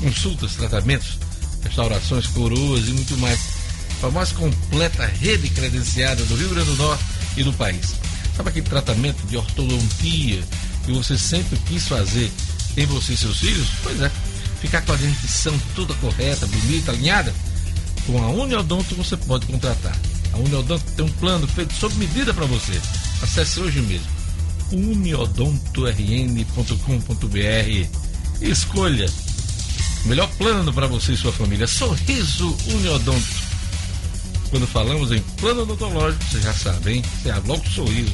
Consultas, tratamentos, restaurações, coroas e muito mais. A mais completa rede credenciada do Rio Grande do Norte e do país. Sabe aquele tratamento de ortodontia que você sempre quis fazer em você e seus filhos? Pois é, ficar com a dentição toda correta, bonita, alinhada? Com a Uniodonto você pode contratar. A Uniodonto tem um plano feito sob medida para você. Acesse hoje mesmo uniodontorn.com.br escolha melhor plano para você e sua família. Sorriso Uniodonto. Quando falamos em plano odontológico, você já sabe, hein? Você abre logo o sorriso.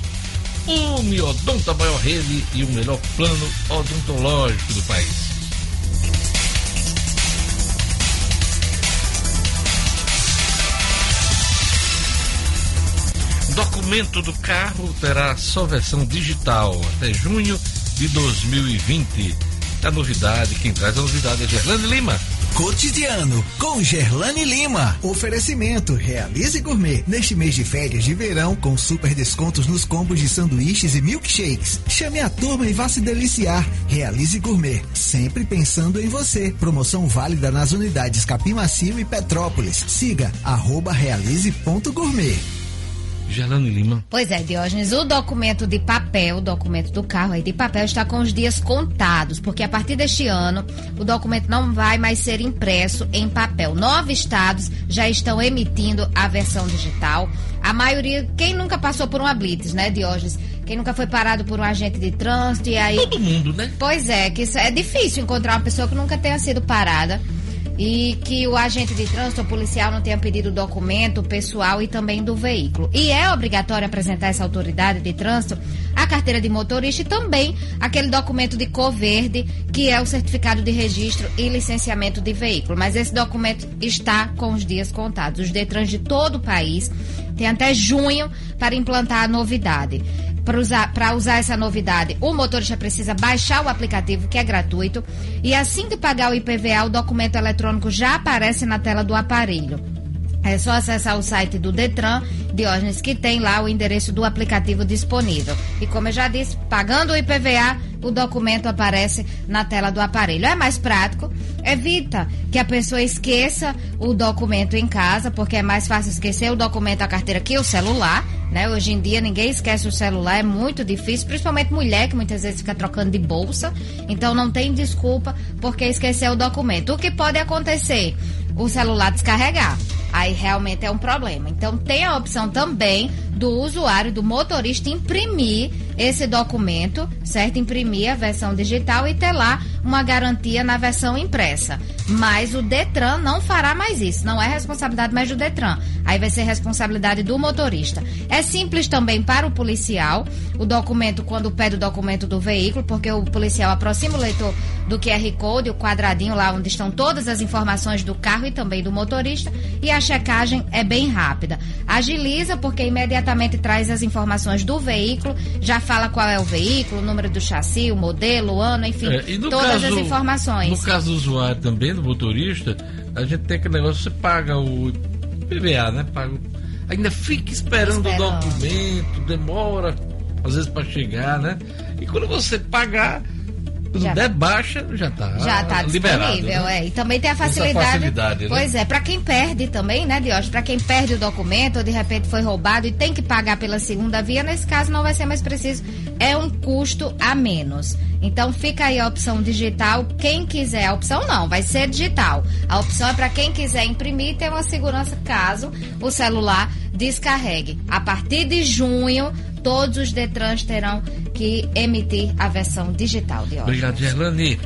A maior rede e o melhor plano odontológico do país. Documento do carro terá só versão digital até junho de 2020. A novidade, quem traz a novidade é Gerlane Lima. Cotidiano com Gerlane Lima. Oferecimento Realize Gourmet. Neste mês de férias de verão, com super descontos nos combos de sanduíches e milkshakes. Chame a turma e vá se deliciar. Realize Gourmet. Sempre pensando em você. Promoção válida nas unidades Capim Macio e Petrópolis. Siga arroba realize.gourmet. Gerlane Lima. Pois é, Diógenes, o documento de papel, o documento do carro aí de papel está com os dias contados, porque a partir deste ano o documento não vai mais ser impresso em papel. Nove estados já estão emitindo a versão digital. A maioria, quem nunca passou por uma blitz, né, Diógenes? Quem nunca foi parado por um agente de trânsito e aí Todo mundo, né? Pois é, que isso é difícil encontrar uma pessoa que nunca tenha sido parada e que o agente de trânsito policial não tenha pedido documento pessoal e também do veículo. E é obrigatório apresentar essa autoridade de trânsito a carteira de motorista e também aquele documento de cor verde, que é o certificado de registro e licenciamento de veículo. Mas esse documento está com os dias contados. Os Detrans de todo o país têm até junho para implantar a novidade. Para usar, usar essa novidade, o motorista precisa baixar o aplicativo, que é gratuito, e assim que pagar o IPVA, o documento eletrônico já aparece na tela do aparelho. É só acessar o site do Detran, Diógenes, que tem lá o endereço do aplicativo disponível. E como eu já disse, pagando o IPVA, o documento aparece na tela do aparelho. É mais prático, evita que a pessoa esqueça o documento em casa, porque é mais fácil esquecer o documento, a carteira que o celular. Né? Hoje em dia ninguém esquece o celular, é muito difícil, principalmente mulher que muitas vezes fica trocando de bolsa. Então não tem desculpa porque esqueceu o documento. O que pode acontecer? O celular descarregar. Aí realmente é um problema. Então tem a opção também do usuário, do motorista imprimir esse documento, certo? Imprimir a versão digital e ter lá uma garantia na versão impressa. Mas o Detran não fará mais isso. Não é responsabilidade mais do Detran. Aí vai ser responsabilidade do motorista. É simples também para o policial. O documento, quando pede o documento do veículo, porque o policial aproxima o leitor do QR Code, o quadradinho lá onde estão todas as informações do carro e também do motorista. E a checagem é bem rápida. Agiliza porque imediatamente traz as informações do veículo, já fala qual é o veículo, o número do chassi, o modelo, o ano, enfim, É, todas caso- as informações. No caso do usuário também, do motorista, a gente tem aquele negócio, você paga o PVA, né? Paga, ainda fica esperando, o documento, demora, às vezes para chegar, né? E quando você pagar, quando Já. der baixa, já tá Já está liberado. disponível, né? é. E também tem a facilidade. facilidade, né? Pois é, para quem perde também, né, Diógenes? Para quem perde o documento ou de repente foi roubado e tem que pagar pela segunda via, nesse caso não vai ser mais preciso. É um custo a menos. Então fica aí a opção digital. Quem quiser, a opção não, vai ser digital. A opção é para quem quiser imprimir e ter uma segurança caso o celular descarregue. A partir de junho, todos os Detrans terão que emitir a versão digital, Diógenes. Obrigado, Gerlani.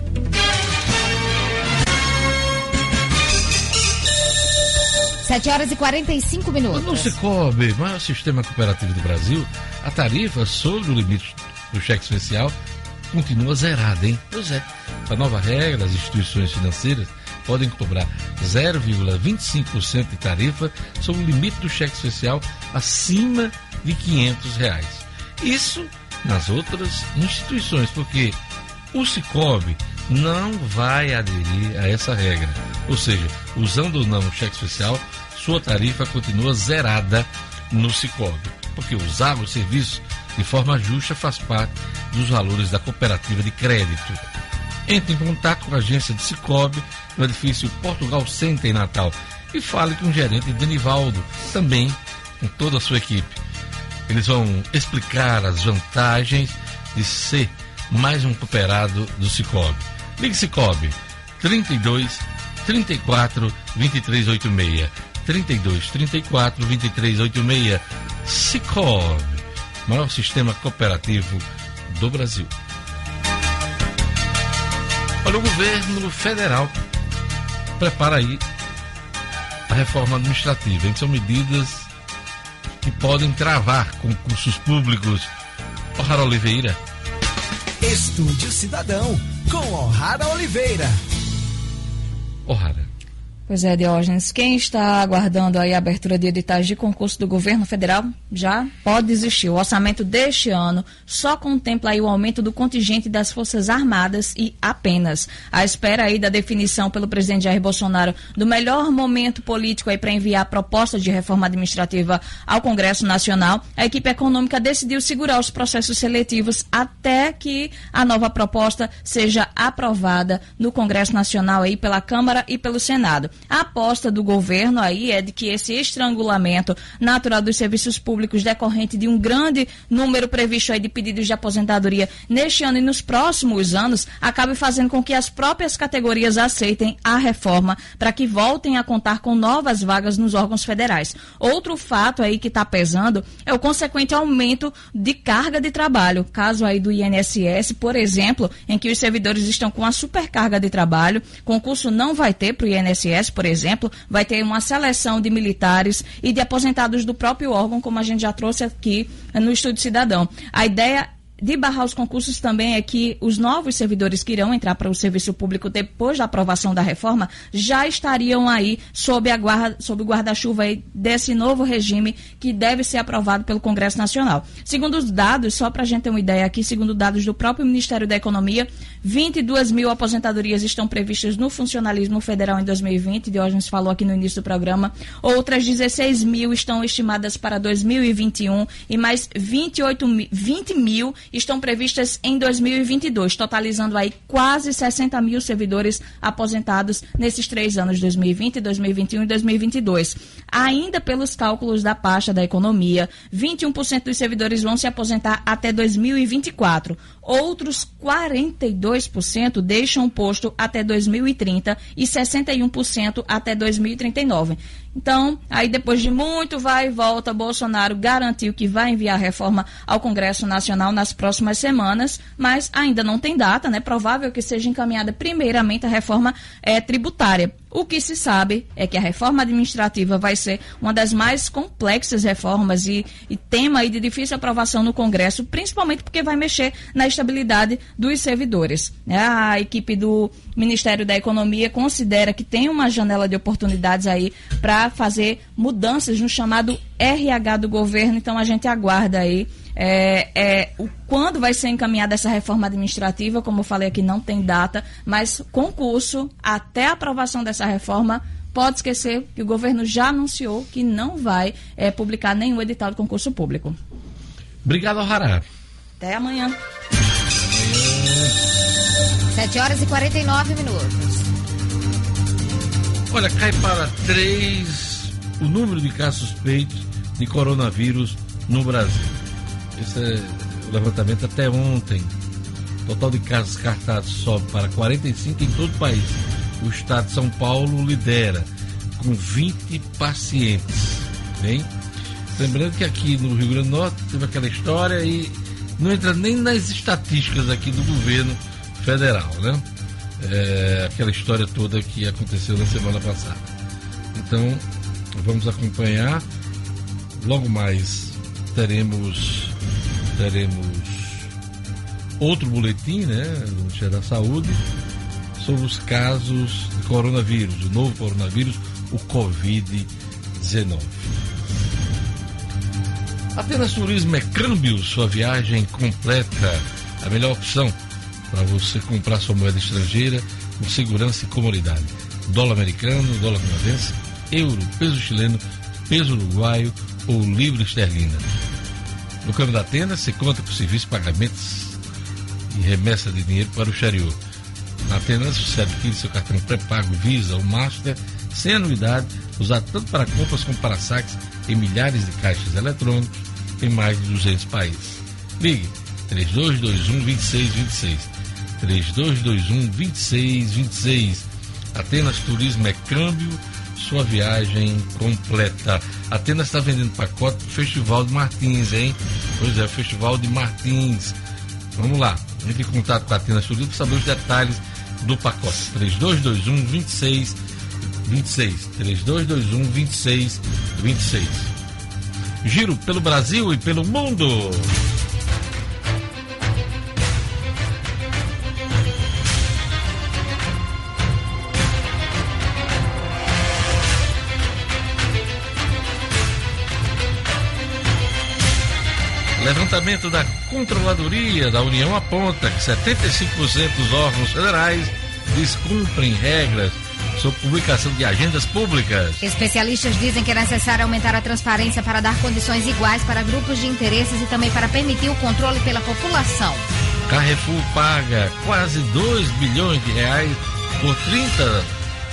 Sete horas e 45 No minutos. Cicobi, maior sistema cooperativo do Brasil, a tarifa sobre o limite do cheque especial continua zerada, hein? Pois é. A nova regra, as instituições financeiras podem cobrar 0,25% de tarifa sobre o limite do cheque especial acima de 500 reais. Isso nas outras instituições, porque o Cicobi não vai aderir a essa regra. Ou seja, usando ou não o cheque especial, sua tarifa continua zerada no Cicobi. Porque usar o serviço de forma justa faz parte dos valores da cooperativa de crédito. Entre em contato com a agência de Cicobi no edifício Portugal Center em Natal e fale com o gerente Denivaldo, também com toda a sua equipe. Eles vão explicar as vantagens de ser mais um cooperado do Cicobi. Ligue Cicobi 32 34 2386 32 34 2386 Cicobi, maior sistema cooperativo do Brasil. Olha, o governo federal prepara aí a reforma administrativa? São medidas que podem travar concursos públicos. O'Hara Oliveira. Estúdio Cidadão, com O'Hara Oliveira. O'Hara. Pois é, Diógenes. Quem está aguardando aí a abertura de editais de concurso do governo federal já pode desistir. O orçamento deste ano só contempla aí o aumento do contingente das Forças Armadas e apenas. À espera aí da definição pelo presidente Jair Bolsonaro do melhor momento político aí para enviar a proposta de reforma administrativa ao Congresso Nacional, a equipe econômica decidiu segurar os processos seletivos até que a nova proposta seja aprovada no Congresso Nacional aí pela Câmara e pelo Senado. A aposta do governo aí é de que esse estrangulamento natural dos serviços públicos decorrente de um grande número previsto aí de pedidos de aposentadoria neste ano e nos próximos anos acabe fazendo com que as próprias categorias aceitem a reforma para que voltem a contar com novas vagas nos órgãos federais. Outro fato aí que está pesando é o consequente aumento de carga de trabalho. Caso aí do INSS, por exemplo, em que os servidores estão com a supercarga de trabalho, concurso não vai ter para o INSS, por exemplo, vai ter uma seleção de militares e de aposentados do próprio órgão, como a gente já trouxe aqui no Estúdio Cidadão. A ideia de barrar os concursos também é que os novos servidores que irão entrar para o serviço público depois da aprovação da reforma já estariam aí sob, a guarda, sob o guarda-chuva desse novo regime que deve ser aprovado pelo Congresso Nacional. Segundo os dados, só para a gente ter uma ideia aqui, segundo dados do próprio Ministério da Economia, 22 mil aposentadorias estão previstas no funcionalismo federal em 2020, Diógenes falou aqui no início do programa. Outras 16 mil estão estimadas para 2021 e mais 28 mil, 20 mil estão previstas em 2022, totalizando aí quase 60 mil servidores aposentados nesses três anos, 2020, 2021 e 2022. Ainda pelos cálculos da pasta da economia, 21% dos servidores vão se aposentar até 2024. Outros 42% deixam o posto até 2030 e 61% até 2039. Então, aí depois de muito vai e volta, Bolsonaro garantiu que vai enviar a reforma ao Congresso Nacional nas próximas semanas, mas ainda não tem data, né? Provável que seja encaminhada primeiramente a reforma é, tributária. O que se sabe é que a reforma administrativa vai ser uma das mais complexas reformas e, e tema de difícil aprovação no Congresso, principalmente porque vai mexer na estabilidade dos servidores. A equipe do Ministério da Economia considera que tem uma janela de oportunidades aí para fazer mudanças no chamado RH do governo, então a gente aguarda aí é, é, o, quando vai ser encaminhada essa reforma administrativa, como eu falei aqui, não tem data, mas concurso, até a aprovação dessa reforma, pode esquecer que o governo já anunciou que não vai é, publicar nenhum edital de concurso público. Obrigado, Hará. Até amanhã. 7 horas e 49 minutos. Olha, cai para três o número de casos suspeitos de coronavírus no Brasil. Esse é o levantamento até ontem. O total de casos descartados sobe para 45 em todo o país. O estado de São Paulo lidera, com 20 pacientes. Bem? Lembrando que aqui no Rio Grande do Norte teve aquela história e não entra nem nas estatísticas aqui do governo federal, né? É, aquela história toda que aconteceu na semana passada. Então, vamos acompanhar. Logo mais teremos teremos outro boletim, né, do Ministério da Saúde sobre os casos de coronavírus, o novo coronavírus, o Covid-19. Apenas turismo é câmbio, sua viagem completa, a melhor opção para você comprar sua moeda estrangeira com segurança e comodidade. Dólar americano, dólar canadense, euro, peso chileno, peso uruguaio ou libra esterlina. No câmbio da tenda, você conta com serviço de pagamentos e remessa de dinheiro para o exterior. Na tenda, você adquire seu cartão pré-pago Visa ou Master sem anuidade, usado tanto para compras como para saques em milhares de caixas eletrônicos em mais de 200 países. Ligue 3221 2626. 3221 2626. Atenas Turismo é câmbio, sua viagem completa. Atenas está vendendo pacote do Festival de Martins, hein? Pois é, Festival de Martins. Vamos lá, entre em contato com a Atenas Turismo para saber os detalhes do pacote. 3221 26 26. 3221 26 26. Giro pelo Brasil e pelo mundo. Levantamento da Controladoria da União aponta que 75% dos órgãos federais descumprem regras sobre publicação de agendas públicas. Especialistas dizem que é necessário aumentar a transparência para dar condições iguais para grupos de interesses e também para permitir o controle pela população. Carrefour paga quase 2 bilhões de reais por 30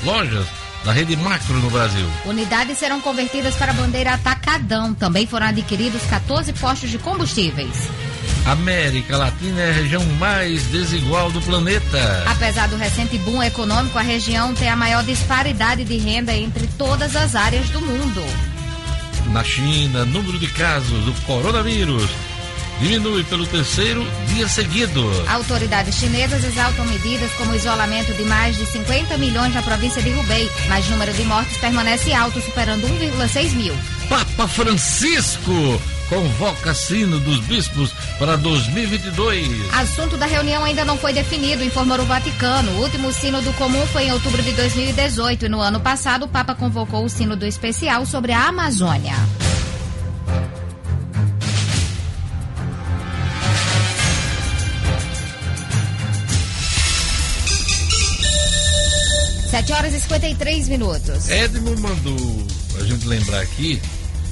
lojas da rede macro no Brasil. Unidades serão convertidas para bandeira atacadão. Também foram adquiridos 14 postos de combustíveis. América Latina é a região mais desigual do planeta. Apesar do recente boom econômico, a região tem a maior disparidade de renda entre todas as áreas do mundo. Na China, número de casos do coronavírus diminui pelo terceiro dia seguido. Autoridades chinesas exaltam medidas como o isolamento de mais de 50 milhões na província de Hubei, mas o número de mortes permanece alto, superando 1,6 mil. Papa Francisco convoca sino dos bispos para 2022. Assunto da reunião ainda não foi definido, informou o Vaticano. O último sínodo comum foi em outubro de 2018 e no ano passado o Papa convocou o sínodo especial sobre a Amazônia. Sete horas e 53 minutos. Edmo mandou a gente lembrar aqui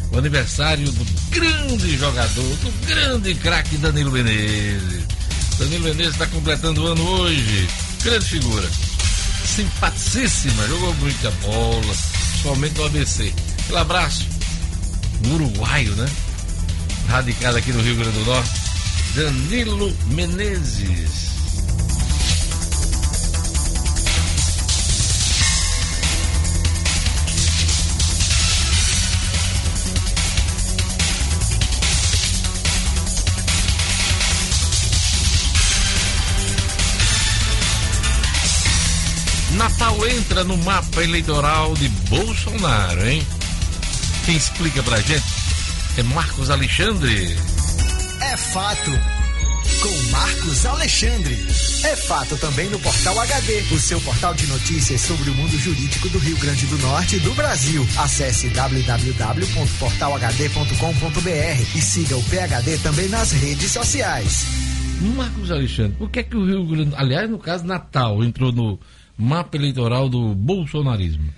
o aniversário do grande jogador, do grande craque Danilo Menezes. Danilo Menezes está completando o ano hoje. Grande figura. Simpaticíssima, jogou muita bola, somente no ABC. Aquele abraço. Um uruguaio, né? Radicado aqui no Rio Grande do Norte. Danilo Menezes. Natal entra no mapa eleitoral de Bolsonaro, hein? Quem explica pra gente é Marcos Alexandre. É fato. Com Marcos Alexandre. É fato também no Portal HD, o seu portal de notícias sobre o mundo jurídico do Rio Grande do Norte e do Brasil. Acesse www.portalhd.com.br e siga o PHD também nas redes sociais. Marcos Alexandre, por que é que o Rio Grande, aliás, no caso Natal, entrou no mapa eleitoral do bolsonarismo?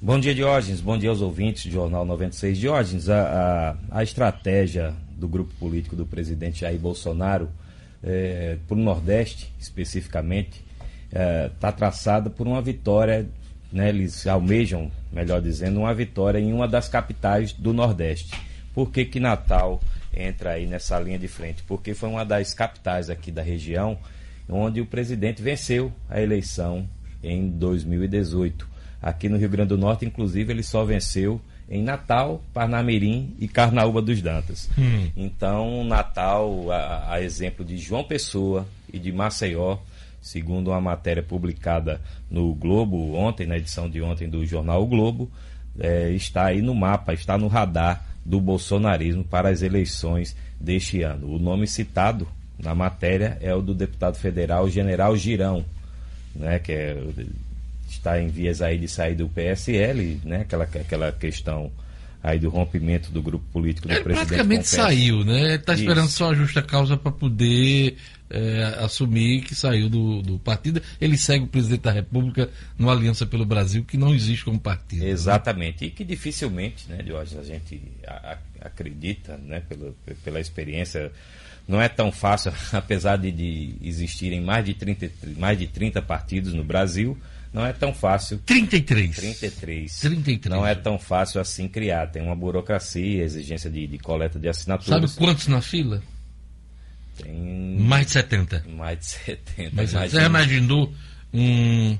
Bom dia, Diógenes. Bom dia aos ouvintes do Jornal 96. Diógenes, a, a, a estratégia do grupo político do presidente Jair Bolsonaro, é, para o Nordeste especificamente, está é, traçada por uma vitória, né, eles almejam, melhor dizendo, uma vitória em uma das capitais do Nordeste. Por que, que Natal entra aí nessa linha de frente? Porque foi uma das capitais aqui da região onde o presidente venceu a eleição em 2018. Aqui no Rio Grande do Norte, inclusive, ele só venceu em Natal, Parnamirim e Carnaúba dos Dantas. Hum. Então, Natal, a, a, exemplo de João Pessoa e de Maceió, segundo uma matéria publicada no Globo ontem, na edição de ontem do jornal o Globo, é, está aí no mapa, está no radar do bolsonarismo para as eleições deste ano. O nome citado na matéria é o do deputado federal General Girão, né, que é, está em vias aí de sair do PSL, né, aquela, aquela questão aí do rompimento do grupo político do Ele presidente. praticamente saiu, né? Ele está esperando só a justa causa para poder é, assumir que saiu do, do, partido. Ele segue o presidente da República numa aliança pelo Brasil que não existe como partido. Né? Exatamente. Né? E que dificilmente, né, hoje a gente a, a, acredita, né, pela, pela experiência não é tão fácil, apesar de, de existirem mais de, 30, mais de 30 partidos no Brasil, não é tão fácil. 33. 33. 33. Não é tão fácil assim criar. Tem uma burocracia, exigência de, de coleta de assinaturas. Sabe quantos na fila? Tem. Mais de 70. Mais de 70. Mas você já imaginou um,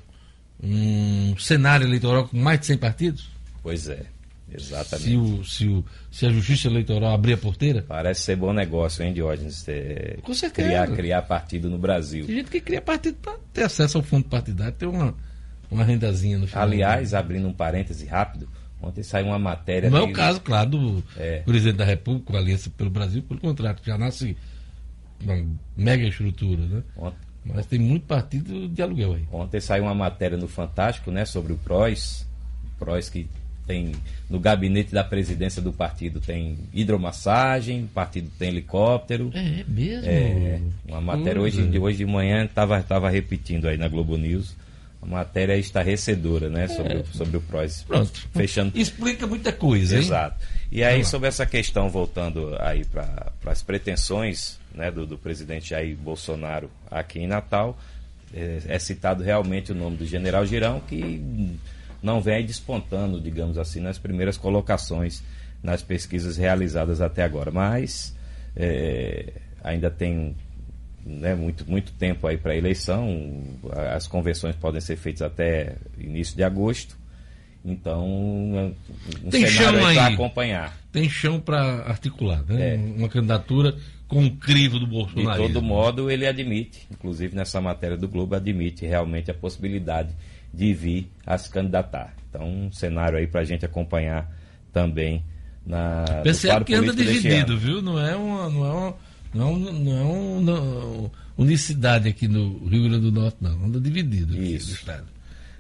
um cenário eleitoral com mais de 100 partidos? Pois é. Exatamente. Se, o, se, o, se a Justiça Eleitoral abrir a porteira? Parece ser bom negócio, hein, Diógenes? É, Com certeza. Criar, criar partido no Brasil. Tem gente que cria partido para ter acesso ao fundo partidário, ter uma, uma rendazinha no final. Aliás, abrindo um parêntese rápido, ontem saiu uma matéria. Não é o caso, claro, do é. presidente da República, com a Aliança pelo Brasil, pelo contrário, já nasce uma mega estrutura, né? Ontem, Mas tem muito partido de aluguel aí. Ontem saiu uma matéria no Fantástico, né, sobre o PROS, PROS que tem no gabinete da presidência do partido tem hidromassagem, o partido tem helicóptero. É mesmo? É, uma matéria hoje, de, hoje de manhã estava tava repetindo aí na Globo News. A matéria estarrecedora, né? Sobre, é. sobre o PROS. Pronto. Fechando. Explica muita coisa, hein? Exato. E aí, sobre essa questão, voltando aí para as pretensões né, do, do presidente Jair Bolsonaro aqui em Natal, é, é citado realmente o nome do general Girão, que não vem despontando, digamos assim, nas primeiras colocações nas pesquisas realizadas até agora. Mas é, ainda tem né, muito, muito tempo aí para a eleição, as convenções podem ser feitas até início de agosto. Então, um tem cenário chão aí para acompanhar. Tem chão para articular, né? É. Uma candidatura com o crivo do Bolsonaro. De todo modo, ele admite, inclusive nessa matéria do Globo, admite realmente a possibilidade de vir a se candidatar. Então, um cenário aí para a gente acompanhar também na. Percebe que anda dividido, viu? Não é uma. Não é uma não, não é uma unicidade aqui no Rio Grande do Norte, não. Anda dividido aqui Isso. no estado.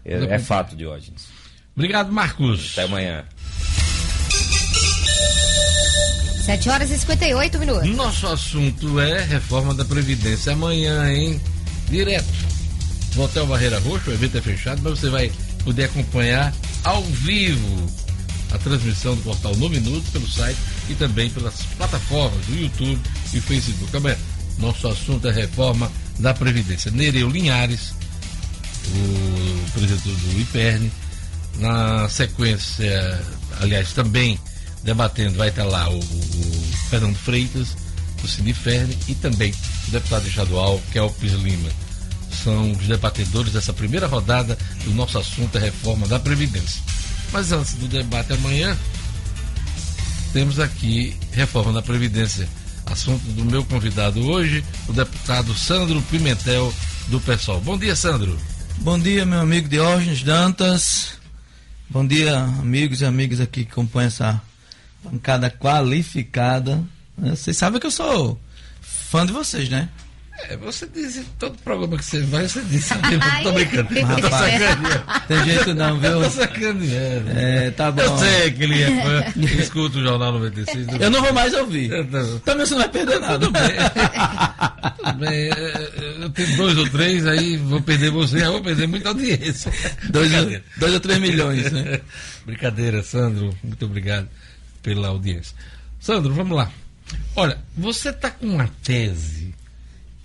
É, é fato, Diógenes. Obrigado, Marcos. Até amanhã. 7 horas e 58 minutos. Nosso assunto é reforma da Previdência. Amanhã, hein? Direto no Hotel Barreira Roxa, o evento é fechado, mas você vai poder acompanhar ao vivo a transmissão do portal No Minuto pelo site e também pelas plataformas do YouTube e Facebook. Amanhã, nosso assunto é reforma da Previdência. Nereu Linhares, o presidente do IPERN, na sequência, aliás, também debatendo, vai estar lá o, o Fernando Freitas, do Siniferne, e também o deputado estadual Kelpis Lima. São os debatedores dessa primeira rodada do nosso assunto é reforma da Previdência. Mas antes do debate amanhã, temos aqui reforma da Previdência. Assunto do meu convidado hoje, o deputado Sandro Pimentel, do PSOL. Bom dia, Sandro. Bom dia, meu amigo Diógenes Dantas. Bom dia, amigos e amigas aqui que acompanham essa bancada qualificada. Vocês sabem que eu sou fã de vocês, né? É, você diz todo programa que você vai, você diz. Tô brincando. Mas, tô rapaz, sacaneando. tem jeito não, viu? Tô sacaneando. É, tá bom. Eu sei que ele é fã, escuta o Jornal 96. Eu não vou mais ouvir. Não. Também você não vai perder nada. Tudo bem. Tudo bem. é, Eu tenho dois ou três, aí vou perder você, aí vou perder muita audiência. Dois, dois ou três milhões, né? Brincadeira, Sandro. Muito obrigado pela audiência. Sandro, vamos lá. Olha, você está com uma tese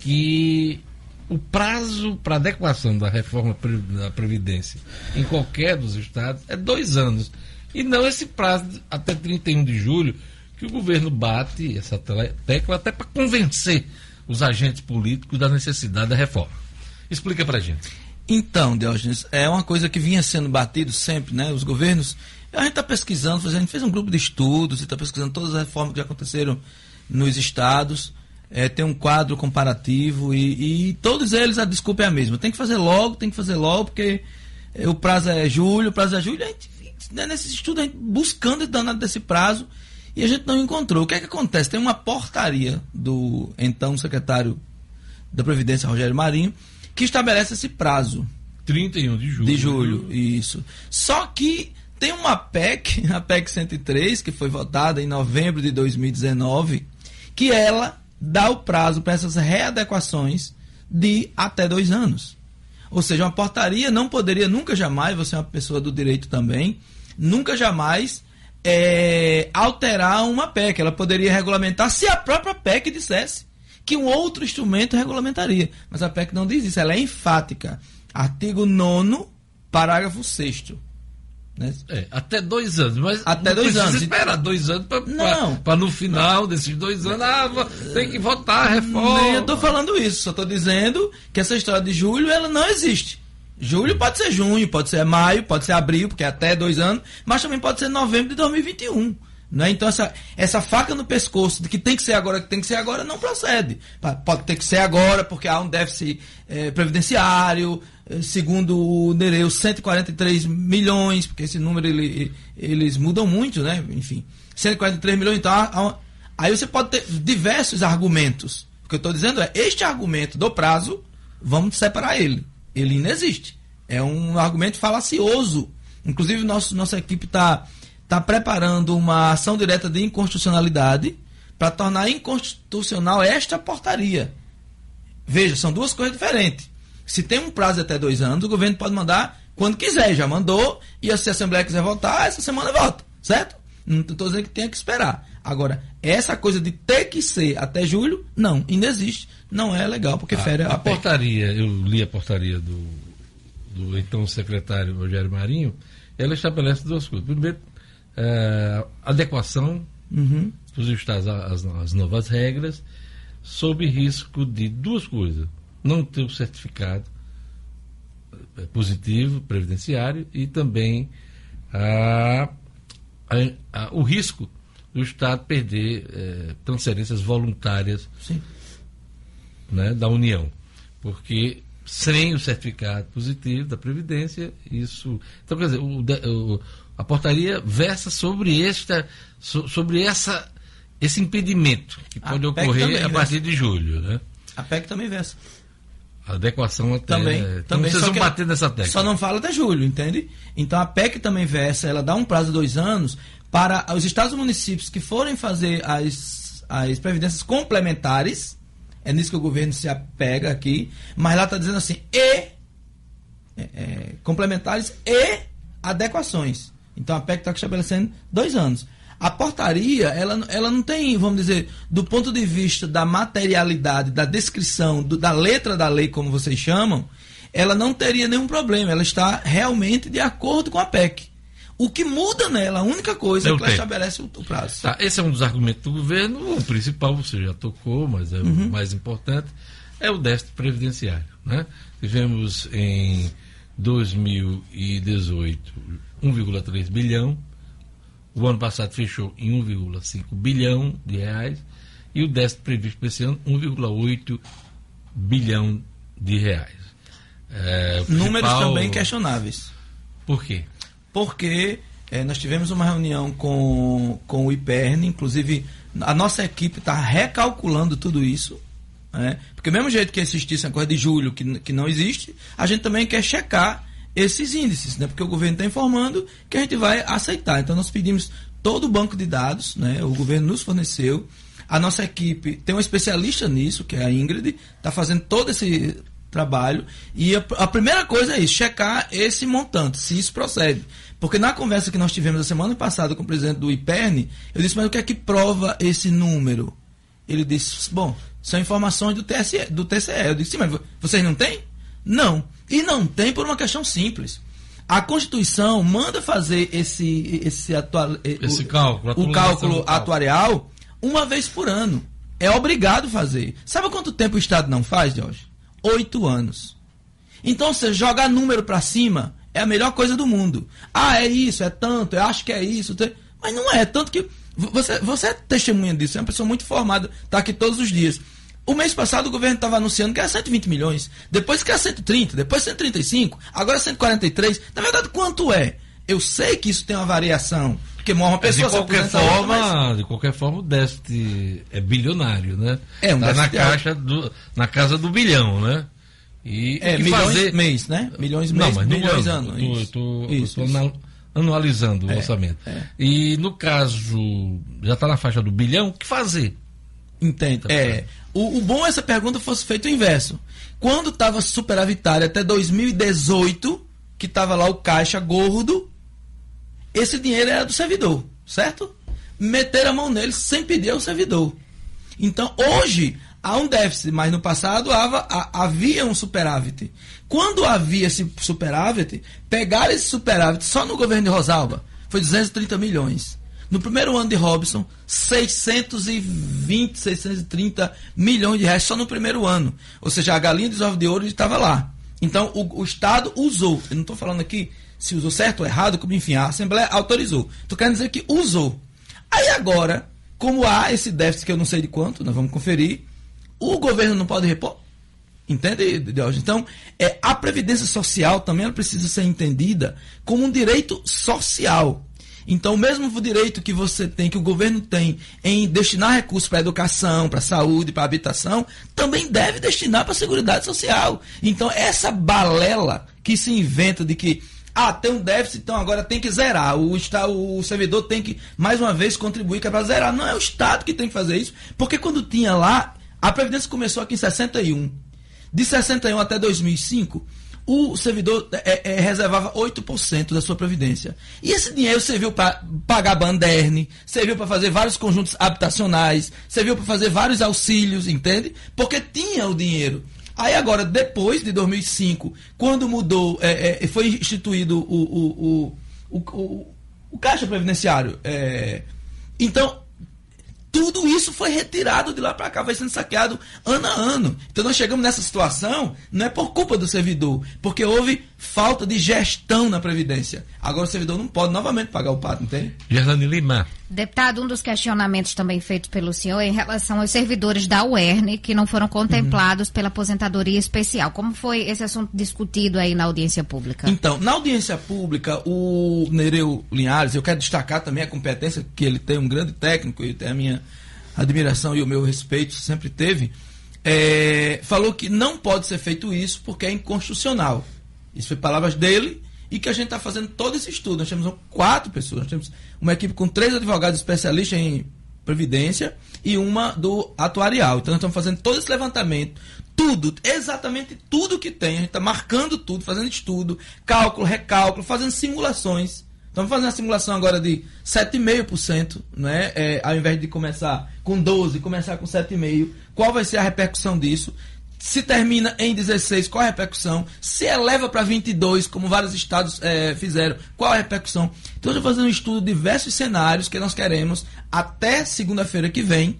que o prazo para adequação da reforma da Previdência em qualquer dos estados é dois anos. E não esse prazo até 31 de julho, que o governo bate essa tecla até para convencer os agentes políticos da necessidade da reforma. Explica para gente. Então, Diógenes, é uma coisa que vinha sendo batido sempre, né? Os governos. A gente está pesquisando, a gente fez um grupo de estudos e está pesquisando todas as reformas que já aconteceram nos estados. É, tem um quadro comparativo e, e todos eles a desculpa é a mesma. Tem que fazer logo, tem que fazer logo, porque o prazo é julho, o prazo é julho. A gente, né, nesse estudo, a gente buscando e danado desse prazo e a gente não encontrou. O que é que acontece? Tem uma portaria do então secretário da Previdência, Rogério Marinho, que estabelece esse prazo 31 de julho. de julho, isso. Só que tem uma PEC, a PEC 103, que foi votada em novembro de 2019, que ela dá o prazo para essas readequações de até dois anos. Ou seja, uma portaria não poderia nunca jamais, você é uma pessoa do direito também, nunca jamais é, alterar uma PEC. Ela poderia regulamentar se a própria PEC dissesse que um outro instrumento regulamentaria. Mas a PEC não diz isso, ela é enfática. Artigo 9, parágrafo 6. Né? É, até dois anos, mas Até não dois anos. esperar dois anos para no final desses dois anos, ah, tem que votar a reforma. Nem eu estou falando isso, só estou dizendo que essa história de julho ela não existe. Julho pode ser junho, pode ser maio, pode ser abril, porque é até dois anos, mas também pode ser novembro de 2021. Né? Então essa, essa faca no pescoço de que tem que ser agora, que tem que ser agora, não procede. Pode ter que ser agora, porque há um déficit eh, previdenciário, eh, segundo o Nereu, 143 milhões, porque esse número ele- eles mudam muito, né? Enfim, 143 milhões, então há- há aí você pode ter diversos argumentos. O que eu estou dizendo é, este argumento do prazo, vamos separar ele. Ele inexiste. É um argumento falacioso. Inclusive, nosso, nossa equipe está tá preparando uma ação direta de inconstitucionalidade para tornar inconstitucional esta portaria. Veja, são duas coisas diferentes. Se tem um prazo de até dois anos, o governo pode mandar quando quiser. Já mandou, e se a Assembleia quiser votar, essa semana vota. Certo? Não estou dizendo que tenha que esperar. Agora, essa coisa de ter que ser até julho, não, ainda existe. Não é legal, porque fere a, a portaria, eu li a portaria do, do então secretário Rogério Marinho, ela estabelece duas coisas. Primeiro, é, adequação Uhum. dos estados às, às novas regras, sob risco de duas coisas. Não ter o certificado eh, positivo, previdenciário, e também a- a- a- o risco do Estado perder eh, transferências voluntárias Sim. né, da União. Porque sem o certificado positivo da Previdência, isso. Então, quer dizer, o o- a portaria versa sobre esta, so- sobre essa, esse impedimento que A pode PEC ocorrer também a partir de julho. Né? A PEC também versa. A adequação até. Também, então também. vocês vão bater nessa tecla. Só não fala até julho, entende? Então a PEC também versa, ela dá um prazo de dois anos para os estados e municípios que forem fazer as, as previdências complementares, é nisso que o governo se apega aqui, mas lá está dizendo assim, e é, é, complementares e adequações. Então a PEC está estabelecendo dois anos. A portaria, ela, ela não tem, vamos dizer, do ponto de vista da materialidade, da descrição, do, da letra da lei, como vocês chamam, ela não teria nenhum problema. Ela está realmente de acordo com a PEC. O que muda nela, a única coisa é, É que ela tempo. estabelece o, o prazo. Tá, esse é um dos argumentos do governo. O principal você já tocou, mas é Uhum. o mais importante, é o déficit previdenciário. Né? Tivemos em 2018 1,3 bilhão. O ano passado fechou em 1,5 bilhão de reais. E o déficit previsto para esse ano, 1,8 bilhão de reais. É, Números principal- também questionáveis. Por quê? porque eh, nós tivemos uma reunião com, com o IPERN, inclusive a nossa equipe está recalculando tudo isso. né? Porque, mesmo jeito que existisse a coisa de julho, que, que não existe, a gente também quer checar esses índices, né? porque o governo está informando que a gente vai aceitar. Então, nós pedimos todo o banco de dados, né? o governo nos forneceu. A nossa equipe tem um especialista nisso, que é a Ingrid, está fazendo todo esse trabalho. E a, a primeira coisa é isso, checar esse montante, se isso procede. Porque na conversa que nós tivemos a semana passada com o presidente do IPERN, eu disse, mas o que é que prova esse número? Ele disse, bom, são informações do, TSE, do TCE. Eu disse, mas vo- vocês não têm? Não. E não tem por uma questão simples. A Constituição manda fazer esse, esse, atual, Esse o, cálculo, o cálculo atuarial uma vez por ano. É obrigado a fazer. Sabe quanto tempo o Estado não faz, Jorge? Oito anos. Então, você jogar número pra cima é a melhor coisa do mundo. Ah, é isso, é tanto, eu acho que é isso. Mas não é, tanto que vo- você, você é testemunha disso, é uma pessoa muito formada, está aqui todos os dias. O mês passado o governo estava anunciando que era 120 milhões, depois que era 130, depois 135, agora 143. Na verdade, quanto é? Eu sei que isso tem uma variação, porque morre uma Mas pessoa de qualquer outra, forma, mas- de qualquer forma, o déficit é bilionário, né? É, um tá na caixa do, na casa do bilhão, né? E É, o que milhões fazer... mês, né? Milhões Não, mês, mas no milhões ano. ano. Eu tô, isso. eu tô- eu Isso, tô isso. anal- anualizando o É, orçamento. é. E no caso, já está na faixa do bilhão, o que fazer? Entende? É. O, o bom é essa pergunta fosse feita o inverso. Quando estava superavitário até 2018, que estava lá o caixa gordo, esse dinheiro era do servidor, certo? Meteram a mão nele sem pedir ao servidor. Então, hoje, há um déficit, mas no passado havia um superávit. Quando havia esse superávit, pegaram esse superávit só no governo de Rosalba, foi 230 milhões. No primeiro ano de Robson, 620, 630 milhões de reais só no primeiro ano. Ou seja, a galinha dos ovos de ouro estava lá. Então, o, o Estado usou. Eu não estou falando aqui se usou certo ou errado, como enfim, a Assembleia autorizou. Estou querendo dizer que usou. Aí agora, como há esse déficit que eu não sei de quanto, nós vamos conferir, o governo não pode repor? Entende, Diógenes? Então, é, a Previdência Social também precisa ser entendida como um direito social. Então, o mesmo direito que você tem, que o governo tem em destinar recursos para educação, para saúde, para habitação, também deve destinar para a Seguridade Social. Então, essa balela que se inventa de que ah, tem um déficit, então agora tem que zerar. O, está, o servidor tem que, mais uma vez, contribuir é para zerar. Não é o Estado que tem que fazer isso, porque quando tinha lá, a Previdência começou aqui em 61. De 61 até 2005, o servidor é, é, reservava 8% da sua previdência. E esse dinheiro serviu para pagar banderne, serviu para fazer vários conjuntos habitacionais, serviu para fazer vários auxílios, entende? Porque tinha o dinheiro. Aí agora, depois de 2005, quando mudou, é, é, foi instituído o, o, o, o, o, o Caixa Previdenciário, é, então tudo isso foi retirado de lá para cá, vai sendo saqueado ano a ano. Então nós chegamos nessa situação, não é por culpa do servidor, porque houve falta de gestão na Previdência. Agora o servidor não pode novamente pagar o pato, entende? Gerlane Lima. Deputado, um dos questionamentos também feitos pelo senhor é em relação aos servidores da UERN que não foram contemplados pela aposentadoria especial. Como foi esse assunto discutido aí na audiência pública? Então, na audiência pública, o Nereu Linhares, eu quero destacar também a competência que ele tem, um grande técnico, e tem a minha admiração e o meu respeito, sempre teve, é, falou que não pode ser feito isso porque é inconstitucional. Isso foi palavras dele e que a gente está fazendo todo esse estudo. Nós temos quatro pessoas, nós temos uma equipe com três advogados especialistas em previdência e uma do atuarial. Então nós estamos fazendo todo esse levantamento, tudo, exatamente tudo que tem. A gente está marcando tudo, fazendo estudo, cálculo, recálculo, fazendo simulações Estamos fazendo a simulação agora de 7,5%, né? É, ao invés de começar com 12, começar com 7,5%. Qual vai ser a repercussão disso? Se termina em 16, qual a repercussão? Se eleva para 22, como vários estados é, fizeram, qual a repercussão? Então, eu estou fazendo um estudo de diversos cenários que nós queremos até segunda-feira que vem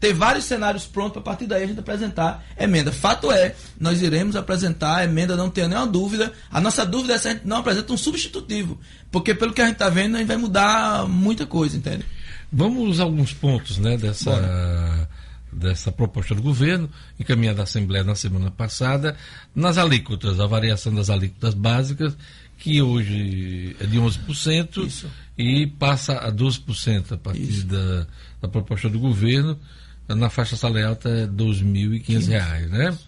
ter vários cenários prontos para a partir daí a gente apresentar emenda. Fato é, nós iremos apresentar a emenda, não tenha nenhuma dúvida. A nossa dúvida é se a gente não apresenta um substitutivo. Porque pelo que a gente está vendo, a gente vai mudar muita coisa, entende? Vamos a alguns pontos né, dessa, dessa proposta do governo, encaminhada à Assembleia na semana passada, nas alíquotas, a variação das alíquotas básicas, que hoje é de 11% Isso. e passa a 12% a partir da, da proposta do governo na faixa salarial até R$ 2.500, né?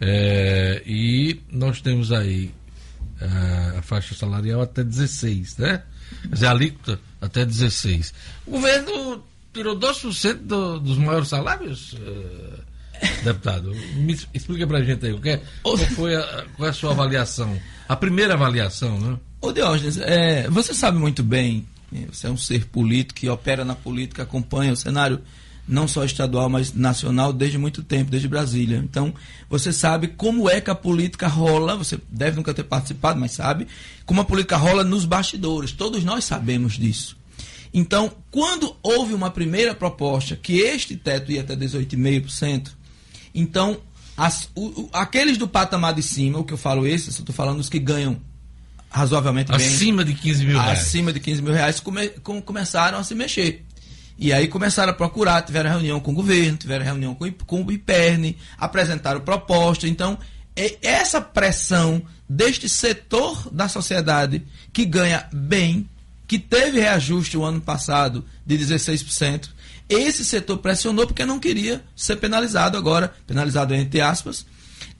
É, e nós temos aí a, a, faixa salarial até 16, né? Quer dizer, a alíquota até 16. O governo tirou 2% do, dos maiores salários, uh, deputado. Me explica pra gente aí, o que é, qual foi a, qual é a sua avaliação? A primeira avaliação, né? Ô Diógenes, é, você sabe muito bem, você é um ser político que opera na política, acompanha o cenário não só estadual, mas nacional desde muito tempo, desde Brasília. Então, você sabe como é que a política rola, você deve nunca ter participado, mas sabe, como a política rola nos bastidores. Todos nós sabemos disso. Então, quando houve uma primeira proposta que este teto ia até 18,5%, então, as, o, aqueles do patamar de cima, o que eu falo esse, eu estou falando os que ganham razoavelmente acima bem. Acima de 15 mil reais. Acima de 15 mil reais come, com, começaram a se mexer. E aí começaram a procurar, tiveram reunião com o governo, tiveram reunião com, com o IPERN, apresentaram proposta. Então, é essa pressão deste setor da sociedade que ganha bem, que teve reajuste o ano passado de 16%, esse setor pressionou porque não queria ser penalizado agora, penalizado entre aspas,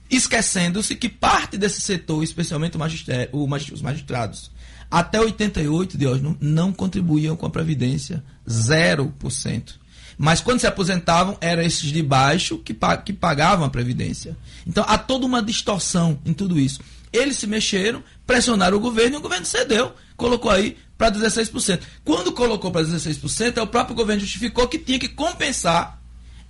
esquecendo-se que parte desse setor, especialmente o os magistrados, até 88, de hoje, não, não contribuíam com a Previdência. 0%. Mas quando se aposentavam, eram esses de baixo que, que pagavam a Previdência. Então há toda uma distorção em tudo isso. Eles se mexeram, pressionaram o governo e o governo cedeu, colocou aí para 16%. Quando colocou para 16%, é o próprio governo justificou que tinha que compensar